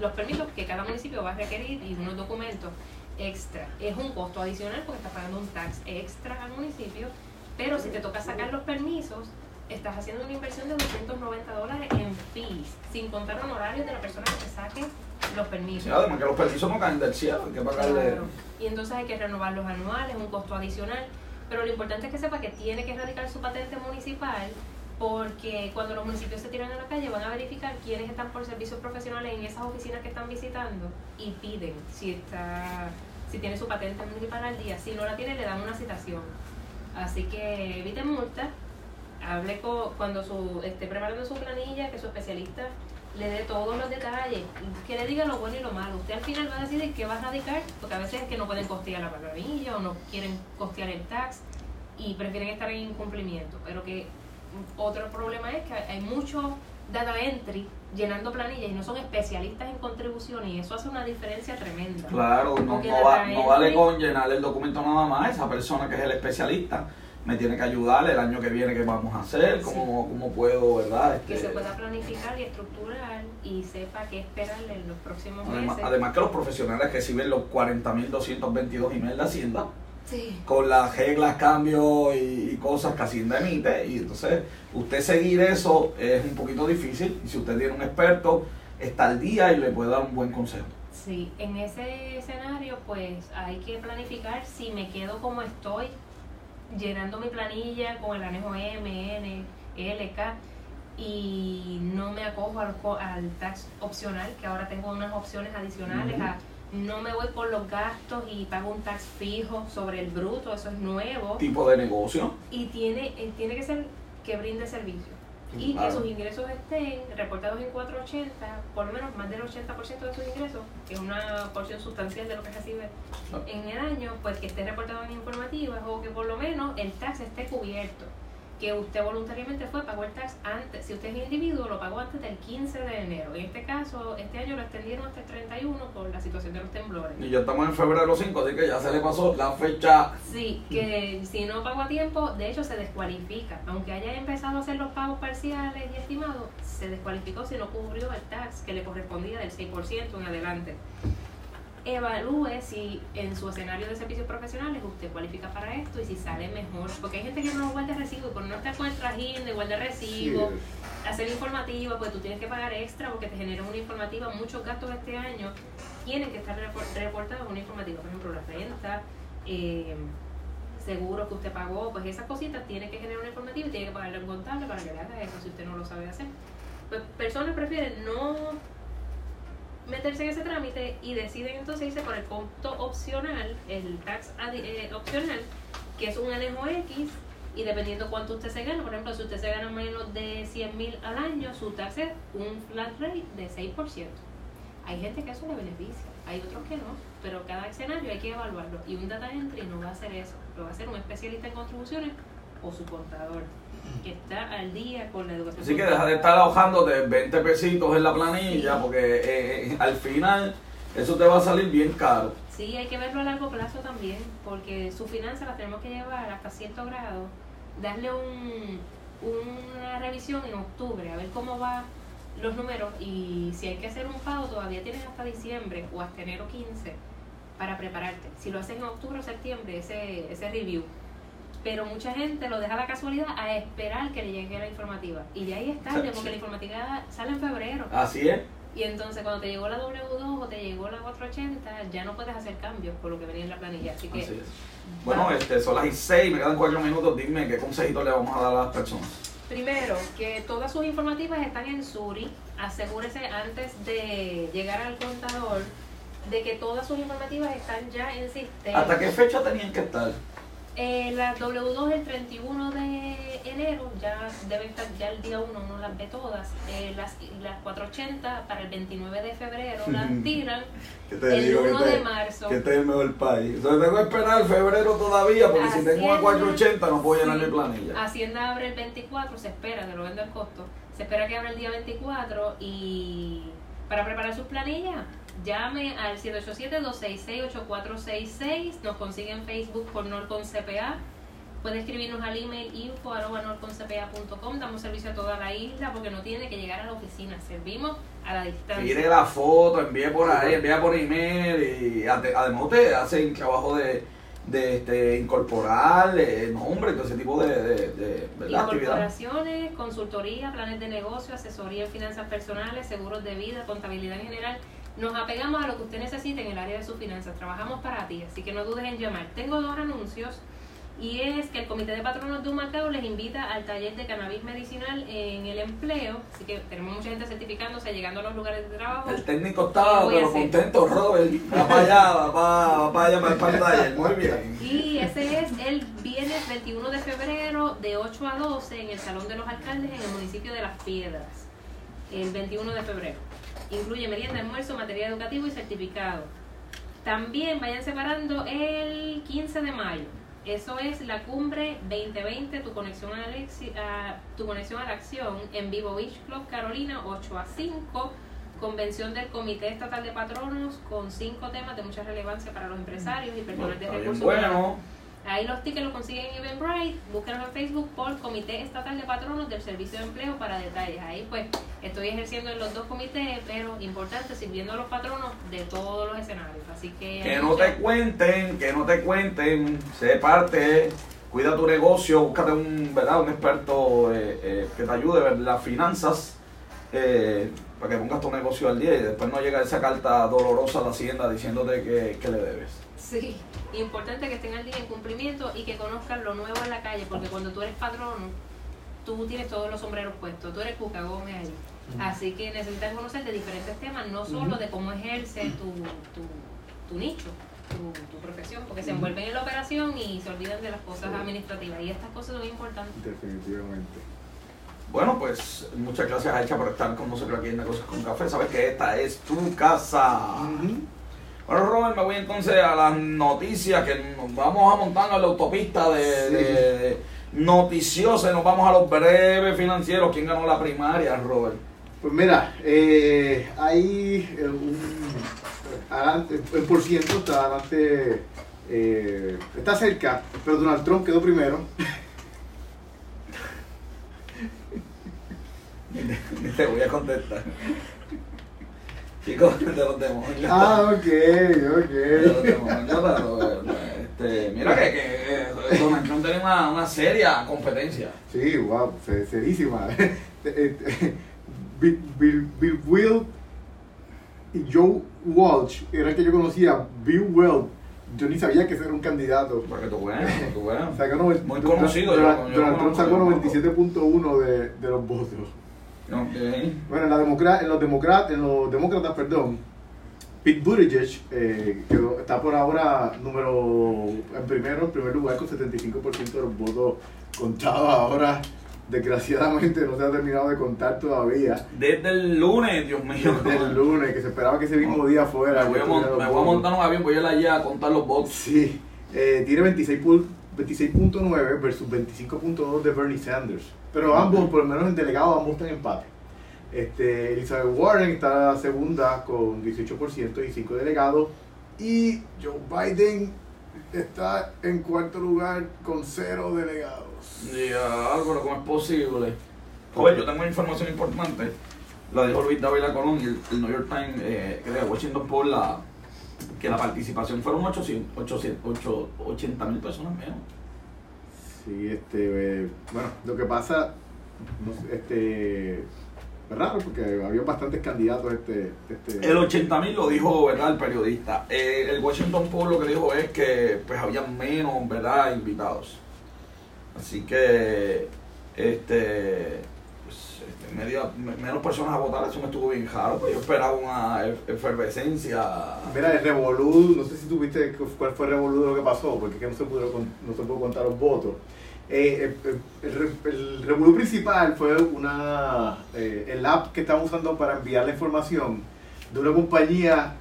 los permisos que cada municipio va a requerir y unos documentos extra. Es un costo adicional porque estás pagando un tax extra al municipio, pero si te toca sacar los permisos, estás haciendo una inversión de 290 dólares en fees, sin contar honorarios de la persona que te saque los permisos. además que los permisos no caen del cielo, hay que pagarle. Y entonces hay que renovar los anuales, un costo adicional. Pero lo importante es que sepa que tiene que erradicar su patente municipal porque cuando los municipios se tiran a la calle van a verificar quiénes están por servicios profesionales en esas oficinas que están visitando y piden si está si tiene su patente municipal al día. Si no la tiene, le dan una citación. Así que eviten multas. Hable con, cuando su, esté preparando su planilla, que su especialista le dé todos los detalles, que le diga lo bueno y lo malo. Usted al final va a decidir qué va a radicar, porque a veces es que no pueden costear la planilla o no quieren costear el tax y prefieren estar en incumplimiento. Pero que otro problema es que hay mucho data entry llenando planillas y no son especialistas en contribuciones y eso hace una diferencia tremenda. Claro, no, no vale con llenar el documento nada más, esa persona que es el especialista me tiene que ayudar el año que viene qué vamos a hacer, cómo, cómo puedo, ¿verdad? que se este, pueda planificar y estructurar y sepa qué esperar en los próximos meses. Además que los profesionales reciben los 40.222 emails de Hacienda. Con las reglas, cambios y, cosas que Hacienda emite. Y entonces, usted seguir eso es un poquito difícil. Y si usted tiene un experto, está al día y le puede dar un buen consejo. Sí, en ese escenario, pues hay que planificar si me quedo como estoy llenando mi planilla con el anejo M, N, LK y no me acojo al, al tax opcional, que ahora tengo unas opciones adicionales a no me voy por los gastos y pago un tax fijo sobre el bruto, eso es nuevo. Tipo de negocio. Y tiene, eh, tiene que ser que brinde servicio. Y que sus ingresos estén reportados en 480, por lo menos más del 80% de sus ingresos, que es una porción sustancial de lo que recibe en el año, pues que esté reportado en informativas o que por lo menos el tax esté cubierto que usted voluntariamente fue, pagó el tax antes, si usted es individuo, lo pagó antes del 15 de enero. En este caso, este año lo extendieron hasta el 31 por la situación de los temblores. Y ya estamos en febrero 5, así que ya se le pasó la fecha. Sí, que si no pagó a tiempo, de hecho se descualifica. Aunque haya empezado a hacer los pagos parciales y estimados, se descualificó si no cubrió el tax que le correspondía del 6% en adelante evalúe si en su escenario de servicios profesionales usted cualifica para esto y si sale mejor. Porque hay gente que no guarda recibo y por no estar con el trajín de guardar recibo, hacer informativa, pues tú tienes que pagar extra porque te genera una informativa. Muchos gastos este año tienen que estar reportados una informativa. Por ejemplo, la renta, eh, seguro que usted pagó, pues esas cositas tiene que generar una informativa y tiene que pagarle un contable para que le haga eso si usted no lo sabe hacer. Pues personas prefieren no meterse en ese trámite y deciden entonces irse por el costo opcional, el tax eh, opcional, que es un anejo X y dependiendo cuánto usted se gana, por ejemplo, si usted se gana menos de 100 mil al año, su tax es un flat rate de 6%. Hay gente que eso le beneficia, hay otros que no, pero cada escenario hay que evaluarlo. Y un data entry no va a hacer eso, lo va a hacer un especialista en contribuciones o su contador que está al día con la educación. Así que deja de estar ahorrando de 20 pesitos en la planilla, porque eh, eh, al final eso te va a salir bien caro. Sí, hay que verlo a largo plazo también, porque su finanza la tenemos que llevar hasta cierto grado, darle un, una revisión en octubre, a ver cómo va los números y si hay que hacer un pago todavía tienes hasta diciembre o hasta enero 15 para prepararte. Si lo haces en octubre o septiembre, ese, ese review pero mucha gente lo deja a la casualidad a esperar que le llegue la informativa. Y de ahí es tarde, porque la informativa sale en febrero. Así es. Y entonces cuando te llegó la W2 o te llegó la 480, ya no puedes hacer cambios por lo que venía en la planilla. Así que... Bueno, este, son las 6, me quedan 4 minutos. Dime qué consejito le vamos a dar a las personas. Primero, que todas sus informativas están en Suri. Asegúrese antes de llegar al contador de que todas sus informativas están ya en sistema. ¿Hasta qué fecha tenían que estar? Eh, la W2 el 31 de enero, ya debe estar, ya el día 1 no las ve todas. Eh, las, las 480 para el 29 de febrero las tiran. el 1 de marzo. Que este es el mejor país. Entonces tengo que esperar febrero todavía, porque si tengo una 480 no puedo llenar mi planilla. Hacienda abre el 24, se espera, que lo vendo al costo. Se espera que abra el día 24 y para preparar sus planillas llame al 787-266-8466, nos consigue en Facebook por Norcon CPA, puede escribirnos al email info damos servicio a toda la isla porque no tiene que llegar a la oficina, servimos a la distancia. Mire la foto, envíe por ahí, envíe por email y además usted hace un trabajo de de este, incorporar eh, nombre, todo ese tipo de, de, Incorporaciones, consultoría, planes de negocio, asesoría en finanzas personales, seguros de vida, contabilidad en general. Nos apegamos a lo que usted necesite en el área de sus finanzas. Trabajamos para ti, así que no dudes en llamar. Tengo dos anuncios y es que el Comité de Patronos de Humacao les invita al taller de cannabis medicinal en el empleo, así que tenemos mucha gente certificándose, llegando a los lugares de trabajo. El técnico está pero contento, Robert, va para allá, va para, allá, para el taller, muy bien. Y ese es el viernes 21 de febrero de 8 a 12 en el Salón de los Alcaldes en el municipio de Las Piedras, el 21 de febrero. Incluye merienda, almuerzo, material educativo y certificado. También vayan separando el 15 de mayo eso es la cumbre 2020, tu conexión a, tu conexión a la acción en Vivo Beach Club Carolina 8 a 5, convención del Comité Estatal de Patronos con cinco temas de mucha relevancia para los empresarios y personas de recursos bueno. Ahí los tickets los consiguen en Eventbrite, búsquenlos en Facebook por Comité Estatal de Patronos del Servicio de Empleo para detalles. Ahí pues estoy ejerciendo en los dos comités, pero importante, sirviendo a los patronos de todos los escenarios. Así que... Que no te cuenten, que no te cuenten, sé parte, cuida tu negocio, búscate un, ¿verdad? un experto eh, eh, que te ayude a ver las finanzas. Eh, para que pongas tu negocio al día y después no llega esa carta dolorosa a la hacienda diciéndote que, que le debes. Sí, importante que estén al día en cumplimiento y que conozcan lo nuevo en la calle, porque cuando tú eres patrono, tú tienes todos los sombreros puestos, tú eres Cuca Gómez ahí. Así que necesitas conocer de diferentes temas, no solo de cómo ejerce tu, tu, tu nicho, tu, tu, profesión, porque se envuelven en la operación y se olvidan de las cosas administrativas. Y estas cosas son importantes. Definitivamente. Bueno, pues muchas gracias, Aicha, por estar con nosotros aquí en Negocios con Café. Sabes que esta es tu casa. Bueno, Robert, me voy entonces a las noticias que nos vamos a montar en la autopista de, noticiosas. Nos vamos a los breves financieros. ¿Quién ganó la primaria, Robert? Pues mira, eh, ahí un, el por ciento está adelante, eh, está cerca, pero Donald Trump quedó primero. Te voy a contestar. Chicos, de los demonios. Ah, ok, ok. De los demonios, este, mira que, que Donald Trump tiene una, una seria competencia. Sí, wow, serísima. Bill, Bill, Bill Will y Joe Walsh era el que yo conocía. Bill Well, yo ni sabía que ese era un candidato. Porque tú bueno, tú bueno. Muy conocido. Donald, Trump sacó 97.1 de, de los votos. Bueno, en, la democra en, los democrat en los demócratas, perdón, Pete Buttigieg eh, está por ahora número en primero, en primer lugar con 75% de los votos contados. Ahora, desgraciadamente, no se ha terminado de contar todavía. Desde el lunes, Dios mío. Desde el lunes, que se esperaba que ese mismo día fuera. Me voy, a, montar un avión, voy a ir allá a contar los votos. Sí, eh, tiene 26.9 versus 25.2 de Bernie Sanders. Pero ambos, por lo menos en delegado, ambos están en empate. Este, Elizabeth Warren está segunda con 18% y 5 delegados. Y Joe Biden está en cuarto lugar con 0 delegados. Ya, Álvaro, ¿cómo es posible? Joder, yo tengo una información importante. La dijo Luis David Colón y el, New York Times, eh, que de Washington Post, la, que la participación fueron 800, 800, 80 mil personas menos. Sí, este, eh, bueno, lo que pasa, este, es raro porque había bastantes candidatos este, este... El 80 mil lo dijo, ¿verdad? El periodista. Eh, el Washington Post lo que dijo es que pues había menos, ¿verdad? Invitados. Así que, este, pues, este medio, menos personas a votar, eso me estuvo bien raro, pues yo esperaba una efervescencia. Mira, el Revolú, no sé si tuviste cuál fue el Revolú de lo que pasó, porque es que no se, pudo, no se pudo contar los votos Eh, eh, el, el, revuelo principal fue una, eh, el app que estaban usando para enviar la información de una compañía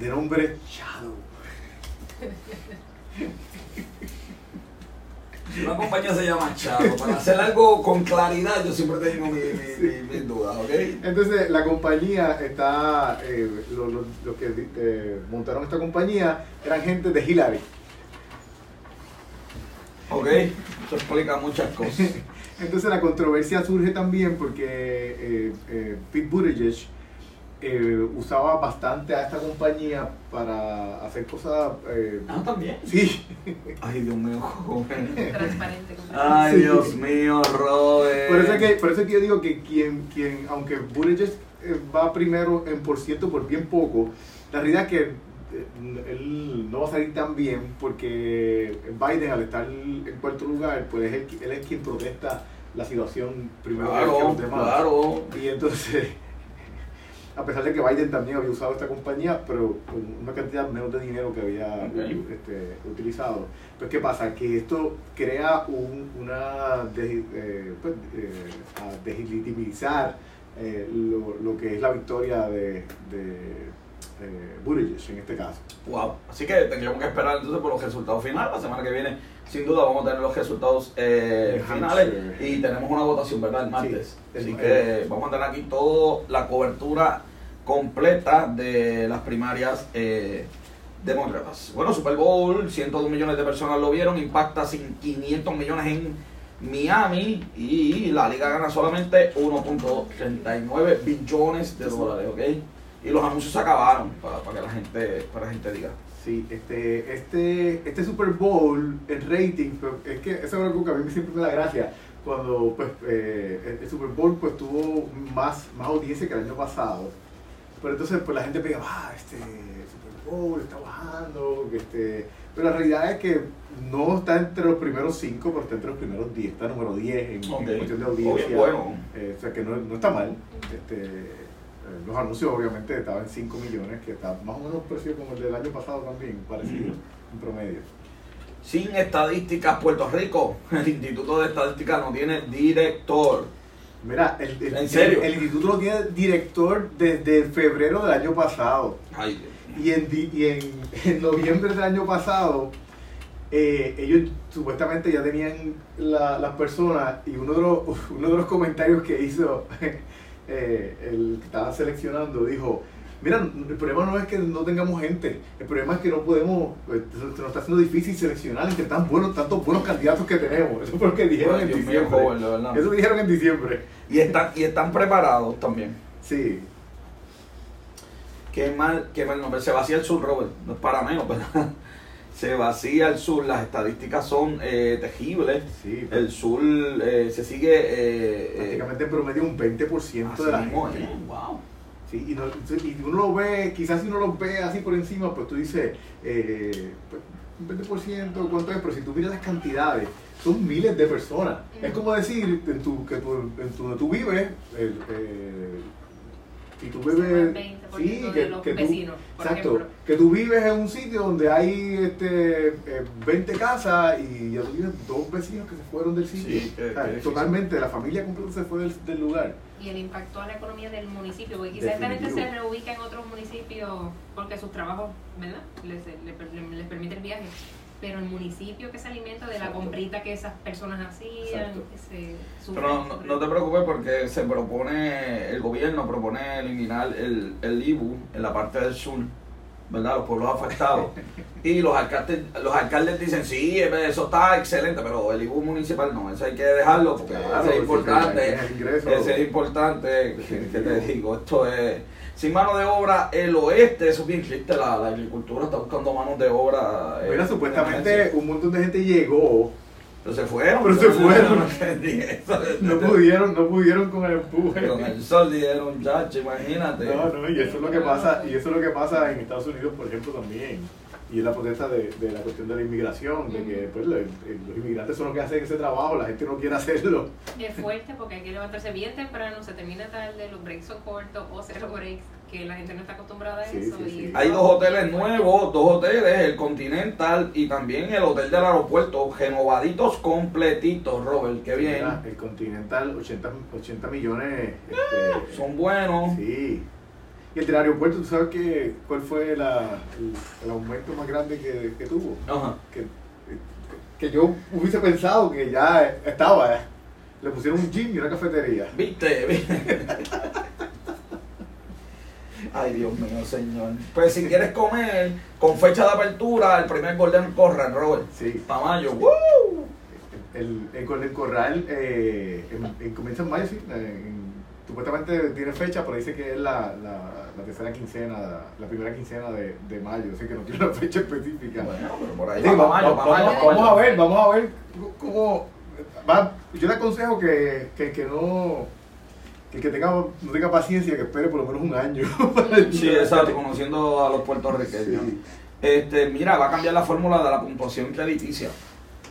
de nombre Shadow. Una compañía se llama Shadow. Para hacer algo con claridad, yo siempre tengo mis mi, dudas, ¿ok? Entonces, la compañía está. Los lo, que montaron esta compañía eran gente de Hillary. Ok, eso explica muchas cosas. Entonces la controversia surge también porque eh, eh, Pete Buttigieg eh, usaba bastante a esta compañía para hacer cosas... Eh, ah, también. Sí. Ay, Dios mío, joven. Transparente. Ay, Dios mío, Robert. Por eso, es que, por eso que yo digo que quien, quien aunque Buttigieg eh, va primero en por ciento por bien poco, la realidad es que él no va a salir tan bien porque Biden al estar en cuarto lugar, pues él, es quien protesta la situación primero que los demás. Claro. Y entonces, a pesar de que Biden también había usado esta compañía, pero con una cantidad menos de dinero que había este, utilizado. Pues, ¿qué pasa? Que esto crea un, una eh, pues, eh, a deslegitimizar eh, lo, lo, que es la victoria de eh, Buttigieg en este caso. Wow, así que tendríamos que esperar entonces por los resultados finales. La semana que viene, sin duda, vamos a tener los resultados eh, finales y tenemos una votación, ¿verdad? El martes. así que vamos a tener aquí toda la cobertura completa de las primarias eh, demócratas. Bueno, Super Bowl, 102 millones de personas lo vieron, impacta sin 500 millones en Miami y la liga gana solamente 1.39 billones de dólares, ¿ok? y los anuncios se acabaron para, que la gente para la gente diga sí este este este Super Bowl el rating es que eso es algo que a mí siempre me da gracia cuando pues eh, el Super Bowl pues tuvo más más audiencia que el año pasado pero entonces pues la gente pega ah este Super Bowl está bajando este pero la realidad es que no está entre los primeros cinco, pero está entre los primeros 10, está número 10 en, cuestión de audiencia. Bueno. Eh, o sea que no, no está mal. Este, eh, los anuncios obviamente estaban en 5 millones, que está más o menos parecido como el del año pasado también, parecido en promedio. Sin estadísticas, Puerto Rico, el Instituto de Estadística no tiene director. Mira, el, el, instituto no tiene director desde febrero del año pasado. y en, y en, noviembre del año pasado, eh, ellos supuestamente ya tenían las personas y uno de, los, uno de los comentarios que hizo eh, el que estaba seleccionando dijo, mira, el problema no es que no tengamos gente, el problema es que no podemos, pues, se nos está haciendo difícil seleccionar entre tan buenos, tantos buenos candidatos que tenemos. Eso fue lo que dijeron en diciembre. Eso dijeron en diciembre. Y están, y están preparados también. Sí. Qué mal, qué mal nombre. Se vacía el sur, Robert. No es para menos, ¿verdad? se vacía el sur, las estadísticas son eh, tejibles. Sí, el sur eh, se sigue. Eh, eh prácticamente en promedio un 20% de la gente. wow. Sí, y, no, y, uno lo ve, quizás si uno lo ve así por encima, pues tú dices, pues, un 20%, ¿cuánto es? Pero si tú miras las cantidades, son miles de personas. Es como decir en tu, que tu, en tu, donde tú vives, y tú vives sí, que, que tú, exacto, que tú vives en un sitio donde hay este 20 eh, casas y ya tú vives dos vecinos que se fueron del sitio. totalmente, la familia completa se fue del, lugar. Y el impacto a la economía del municipio, porque quizás esta gente se reubica en otros municipios porque sus trabajos, ¿verdad? Les, les, les permite el viaje. Pero el municipio que se alimenta de la comprita que esas personas hacían. pero no, te preocupes porque se propone, el gobierno propone eliminar el, el IBU en la parte del sur, ¿verdad? Los pueblos afectados. y los alcaldes, los alcaldes dicen, sí, eso está excelente, pero el IBU municipal no, eso hay que dejarlo porque es importante. Ese es importante, que te digo, esto es sin mano de obra, el oeste, eso es bien triste, la, la agricultura está buscando manos de obra. Eh, Mira, supuestamente un montón de gente llegó. Pero se fueron. Pero se fueron. No, pudieron, no pudieron con el empuje. Con el sol dijeron, chacho, imagínate. No, no, y eso es lo que pasa, y eso es lo que pasa en Estados Unidos, por ejemplo, también. Y es la protesta de, de, la cuestión de la inmigración, de que pues, los, inmigrantes son los que hacen ese trabajo, la gente no quiere hacerlo. Es fuerte porque hay que levantarse bien temprano, se termina tarde, los breaks son cortos o cero breaks, que la gente no está acostumbrada a eso. Hay dos hoteles nuevos, dos hoteles, el Continental y también el hotel del aeropuerto, renovaditos completitos, Robert, qué bien. el Continental, 80, 80 millones. Este, son buenos. Sí. Y el del aeropuerto, ¿tú sabes que, cuál fue la, el, aumento más grande que, que tuvo? Ajá. Que, que, yo hubiese pensado que ya estaba. ¿eh? Le pusieron un gym y una cafetería. ¿Viste? Ay, Dios mío, señor. Pues si quieres comer, con fecha de apertura, el primer Golden Corral, Robert. Sí. Para mayo. El, el, Golden Corral eh, en, comienza en mayo, sí. Supuestamente tiene fecha, pero dice que es la, la tercera quincena, la primera quincena de, de mayo, así que no tiene una fecha específica. Bueno, pero por ahí vamos, vamos, a ver, vamos a ver cómo... Va, yo le aconsejo que, que, que no que, que tenga, no tenga paciencia, que espere por lo menos un año. sí, exacto, conociendo a los puertorriqueños. Este, mira, va a cambiar la fórmula de la puntuación crediticia.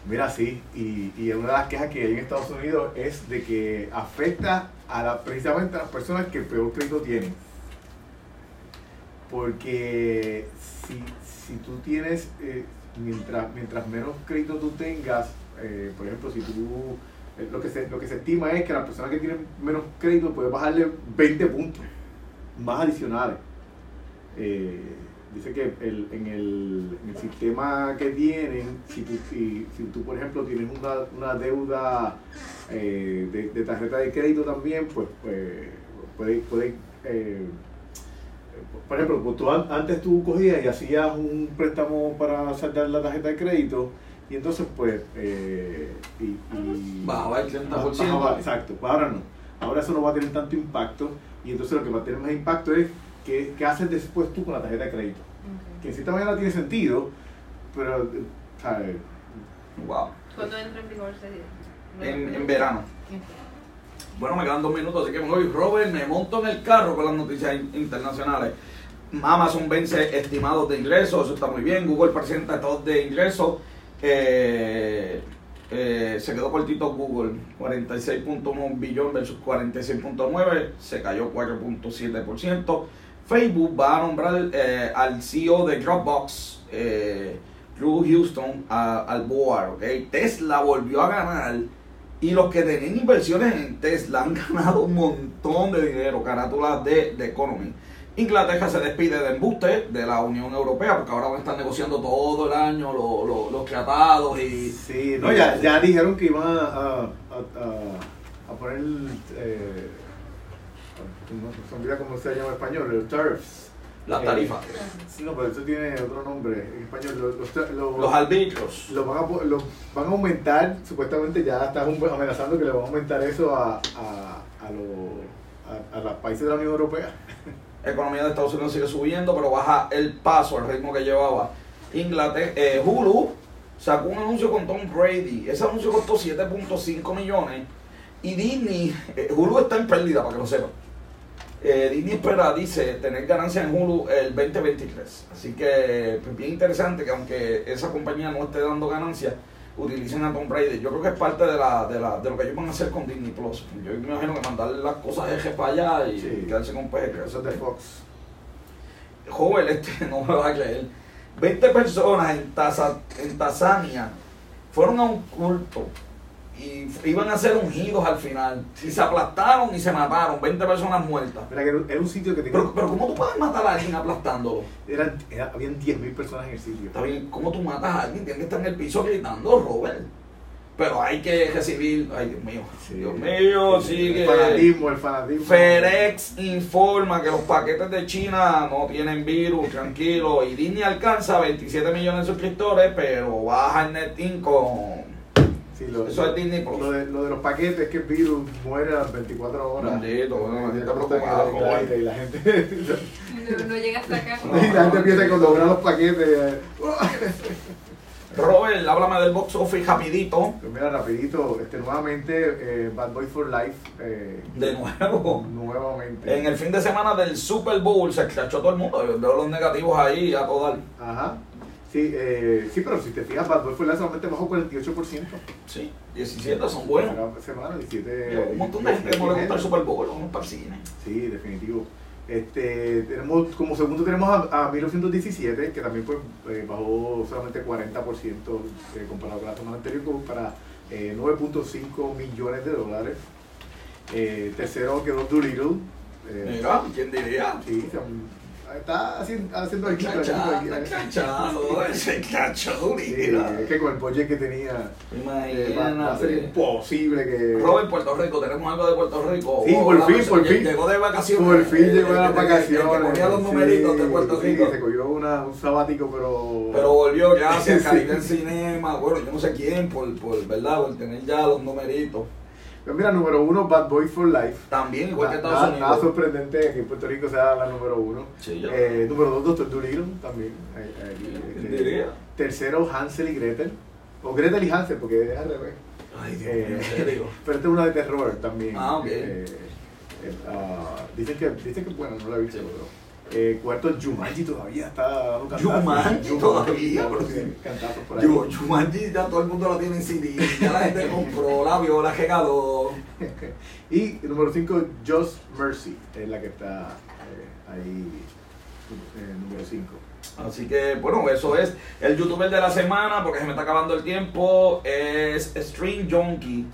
Mira, sí, y, y una de las quejas que hay en Estados Unidos es de que afecta a la, precisamente a las personas que peor crédito tienen porque si, si tú tienes, eh, mientras, mientras menos crédito tú tengas, eh, por ejemplo, si tú, eh, lo, que se, lo que se estima es que la persona que tiene menos crédito puede bajarle 20 puntos más adicionales. Dice que el, en, el, en, el, sistema que tienen, si tú, si, si tú por ejemplo tienes una, una deuda de, de, tarjeta de crédito también, pues, pues puede, puede por ejemplo, pues tú, antes tú cogías y hacías un préstamo para saldar la tarjeta de crédito y entonces pues... Eh, y, bajaba el 30%. exacto, pues ahora no. Ahora eso no va a tener tanto impacto y entonces lo que va a tener más impacto es qué, qué haces después tú con la tarjeta de crédito. Que en cierta manera tiene sentido, pero... ¿sabes? Wow. ¿Cuándo entra en vigor ese En, en verano. Bueno, me quedan dos minutos, así que me voy. Robert, me monto en el carro con las noticias internacionales. Amazon vence estimados de ingresos, eso está muy bien. Google presenta estados de ingresos. Eh, eh, se quedó cortito Google, 46.1 billón versus 46.9, se cayó 4.7%. Facebook va a nombrar eh, al CEO de Dropbox, Drew Houston, al board. Tesla volvió a ganar y los que tenían inversiones en Tesla han ganado un montón de dinero, carátulas de, de Economy. Inglaterra se despide de embuste de la Unión Europea porque ahora van a estar negociando todo el año los, los, tratados y... Sí, no, ya, ya dijeron que iban a, a, a, poner... Eh, no se olvida cómo se llama en español, los tariffs. La eh, tarifa. sí, no, pero eso tiene otro nombre en español. Los, los, los arbitros. Los van, a, van a aumentar, supuestamente ya están amenazando que le van a aumentar eso a, a, a, los, a los países de la Unión Europea. economía de Estados Unidos sigue subiendo, pero baja el paso al ritmo que llevaba. Inglaterra, eh, Hulu sacó un anuncio con Tom Brady. Ese anuncio costó 7.5 millones. Y Disney, eh, Hulu está en pérdida, para que lo sepan. Eh, Disney espera, dice, tener ganancias en Hulu el 2023. Así que, pues bien interesante que aunque esa compañía no esté dando ganancias, utilicen a Tom Brady. Yo creo que es parte de, la, de, la, de lo que ellos van a hacer con Disney Plus. Yo me imagino que mandarle las cosas eje para allá y quedarse con PG. Eso es de Fox. Joven, este no me va a creer. 20 personas en, Taza, en Tanzania fueron a un culto y iban a ser ungidos al final. Y se aplastaron y se mataron. 20 personas muertas. era un sitio que tenía... Pero, pero ¿cómo tú puedes matar a alguien aplastándolo? Eran, habían 10.000 personas en el sitio. Está bien, ¿cómo tú matas a alguien? Tiene que estar en el piso gritando, Robert. Pero hay que recibir, ay Dios mío, Dios mío, sigue. El fanatismo, el fanatismo. FedEx informa que los paquetes de China no tienen virus, tranquilo. Y Disney alcanza 27 millones de suscriptores, pero baja el net con Sí, lo, Eso es Disney Lo de, lo de los paquetes es que el virus muere a las 24 horas. Bendito, bueno, la gente Y la gente. no, no llega hasta acá. y la gente empieza a doblar los paquetes. Robert, háblame del box office rapidito. Pues mira, rapidito, este, nuevamente eh, Bad Boy for Life. Eh, de nuevo. Nuevamente. En el fin de semana del Super Bowl se echó todo el mundo. Veo los negativos ahí a todas. Ajá. Sí, eh, sí, pero si te fijas, Bad Boy for Life solamente bajó 48%. Sí, 17 son buenos. Semana, 17. Pero un montón de gente que gusta el Super Bowl, vamos para el cine. Sí, definitivo. Este, tenemos, como segundo tenemos a, a 1917, que también pues, eh, bajó solamente 40% eh, comparado con la semana anterior, para eh, 9.5 millones de dólares. Eh, tercero quedó Doolittle. Mira, ¿quién diría? sí, se han- está haciendo, haciendo aquí. cachado, ese cacho, Sí, mira. es que con el budget que tenía, eh, va, va a ser imposible que. Robert, Puerto Rico, tenemos algo de Puerto Rico. Sí, Oh, por fin, por fin. Llegó de vacaciones. Por fin el- llegó el- el- el- vacaciones. El que ponía los numeritos de Sí, Puerto sí, Rico. se cogió una, un sabático, pero. Pero volvió gracias Caribe Cinema, bueno, yo no sé quién, por, por, ¿verdad? Por tener ya los numeritos. Pero mira, número uno, Bad Boy for Life. También, igual que Estados nada, nada sorprendente que en Puerto Rico sea la número uno. Sí. Eh, número dos, Doctor Dolittle también. eh, aquí, ¿Quién este, diría? Tercero, Hansel y Gretel. O Gretel y Hansel, porque es al revés. Ay, Dios Eh, mío, en serio. pero esta es una de terror también. Ah, ok. Eh, eh, ah, dicen, que, dicen que bueno, no la he visto. Sí. pero, eh, cuarto, Jumanji todavía está dando cantazos. Jumanji todavía, porque cantazos por ahí. Yo, Jumanji ya todo el mundo la tiene en CD, ya la gente compró, la vio, la regaló. Y número 5, Just Mercy, es la que está eh, ahí, eh, número 5. Así que, bueno, eso es el youtuber de la semana, porque se me está acabando el tiempo, es Stream Junkie.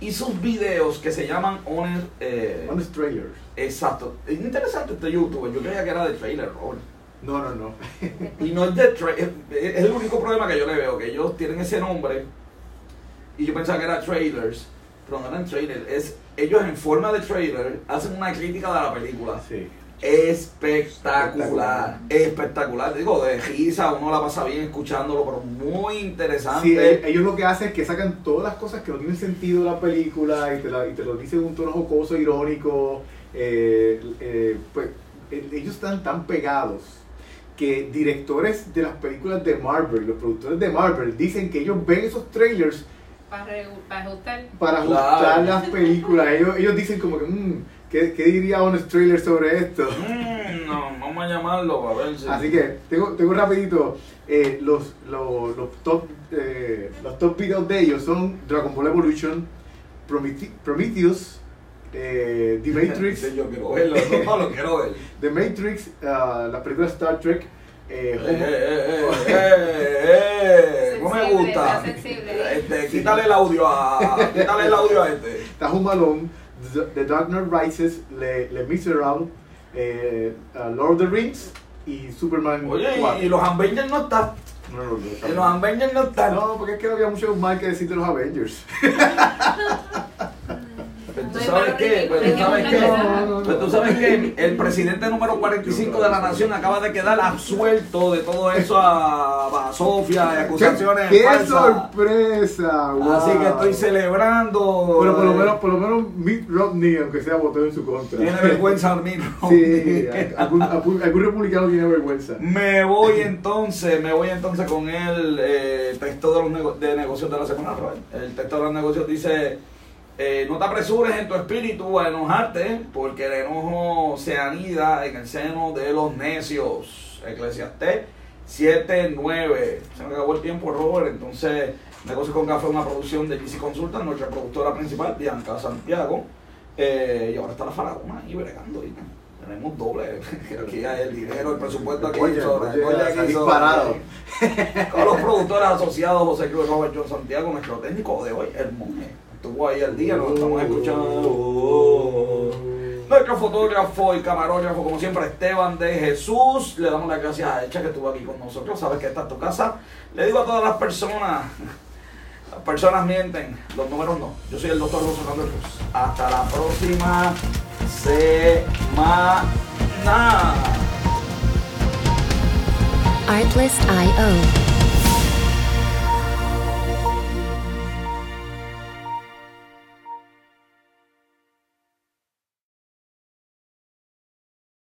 Y sus videos que se llaman Honest... Eh, Honest Trailers. exacto. Es interesante este youtuber, yo creía que era de trailer, Robert. No, no, no. Y no es de trailer, es el único problema que yo le veo, que ellos tienen ese nombre y yo pensaba que era trailers, pero no eran trailers, es ellos en forma de trailer hacen una crítica de la película. Sí. Espectacular, espectacular. Digo, de risa, uno la pasa bien escuchándolo, pero muy interesante. Sí, eh, ellos lo que hacen es que sacan todas las cosas que no tienen sentido de la película y te, la- y te lo dicen en un tono jocoso, irónico. eh, eh, pues eh, ellos están tan pegados que directores de las películas de Marvel, los productores de Marvel, dicen que ellos ven esos trailers Para, regu- para ajustar. para Claro. ajustar las películas. Ellos, ellos dicen como que, "Mm, ¿qué, ¿qué diría Honest Trailer sobre esto? Mm, no, vamos a llamarlo para ver si. Así que tengo, tengo rapidito eh, los, los, los top eh, los top videos de ellos son Dragon Ball Evolution, Promete- Prometheus, eh, The Matrix, Sí, yo quiero verlo, no, no lo quiero ver. The Matrix, ah, la película Star Trek, eh, Eh, eh, eh, eh, eh, no me gusta. Este, quítale el audio a, quítale el audio a este. está Home Alone, The, Dark Knight Rises, Le, Le Miserable, eh, ah, Lord of the Rings y Superman Oye, 4. y, los Avengers no están. No, no, no, Y los Avengers no están. no, porque es que no había mucho mal que decir de los Avengers. Pero tú sabes qué, tú sabes qué, pero tú sabes que el presidente número 45 de la nación acaba de quedar absuelto de todo eso a, a Sofía y acusaciones ¡Qué falsas. sorpresa! Así wow. que estoy celebrando. Pero por lo menos, por lo menos Mitt Romney, aunque sea, votó en su contra. Tiene vergüenza mismo. Sí, algún, algún, algún republicano tiene vergüenza. Me voy entonces, me voy entonces con el eh, texto de los nego- de negocios de la semana, Robert. El texto de los negocios dice, eh, no te apresures en tu espíritu a enojarte, porque el enojo se anida en el seno de los necios. Eclesiastés 7.9. Se me acabó el tiempo, Robert, entonces Negocios con Café es una producción de GC Consulta, nuestra productora principal, Bianca Santiago. Eh, y ahora está la faraona ahí bregando. Y tenemos doble. Creo que ya el dinero, el presupuesto aquí. Oye, sobre- disparado. Con los productores asociados, José Cruz, Robert John Santiago, nuestro técnico de hoy, el monje. Estuvo ahí el día, nos estamos escuchando. Nuestro fotógrafo y camarógrafo, como siempre, Esteban de Jesús. Le damos las gracias a Echa que estuvo aquí con nosotros. Sabes que esta es tu casa. Le digo a todas las personas, las personas mienten, los números no. Yo soy el doctor José Cruz. Hasta la próxima semana. Artlist.io.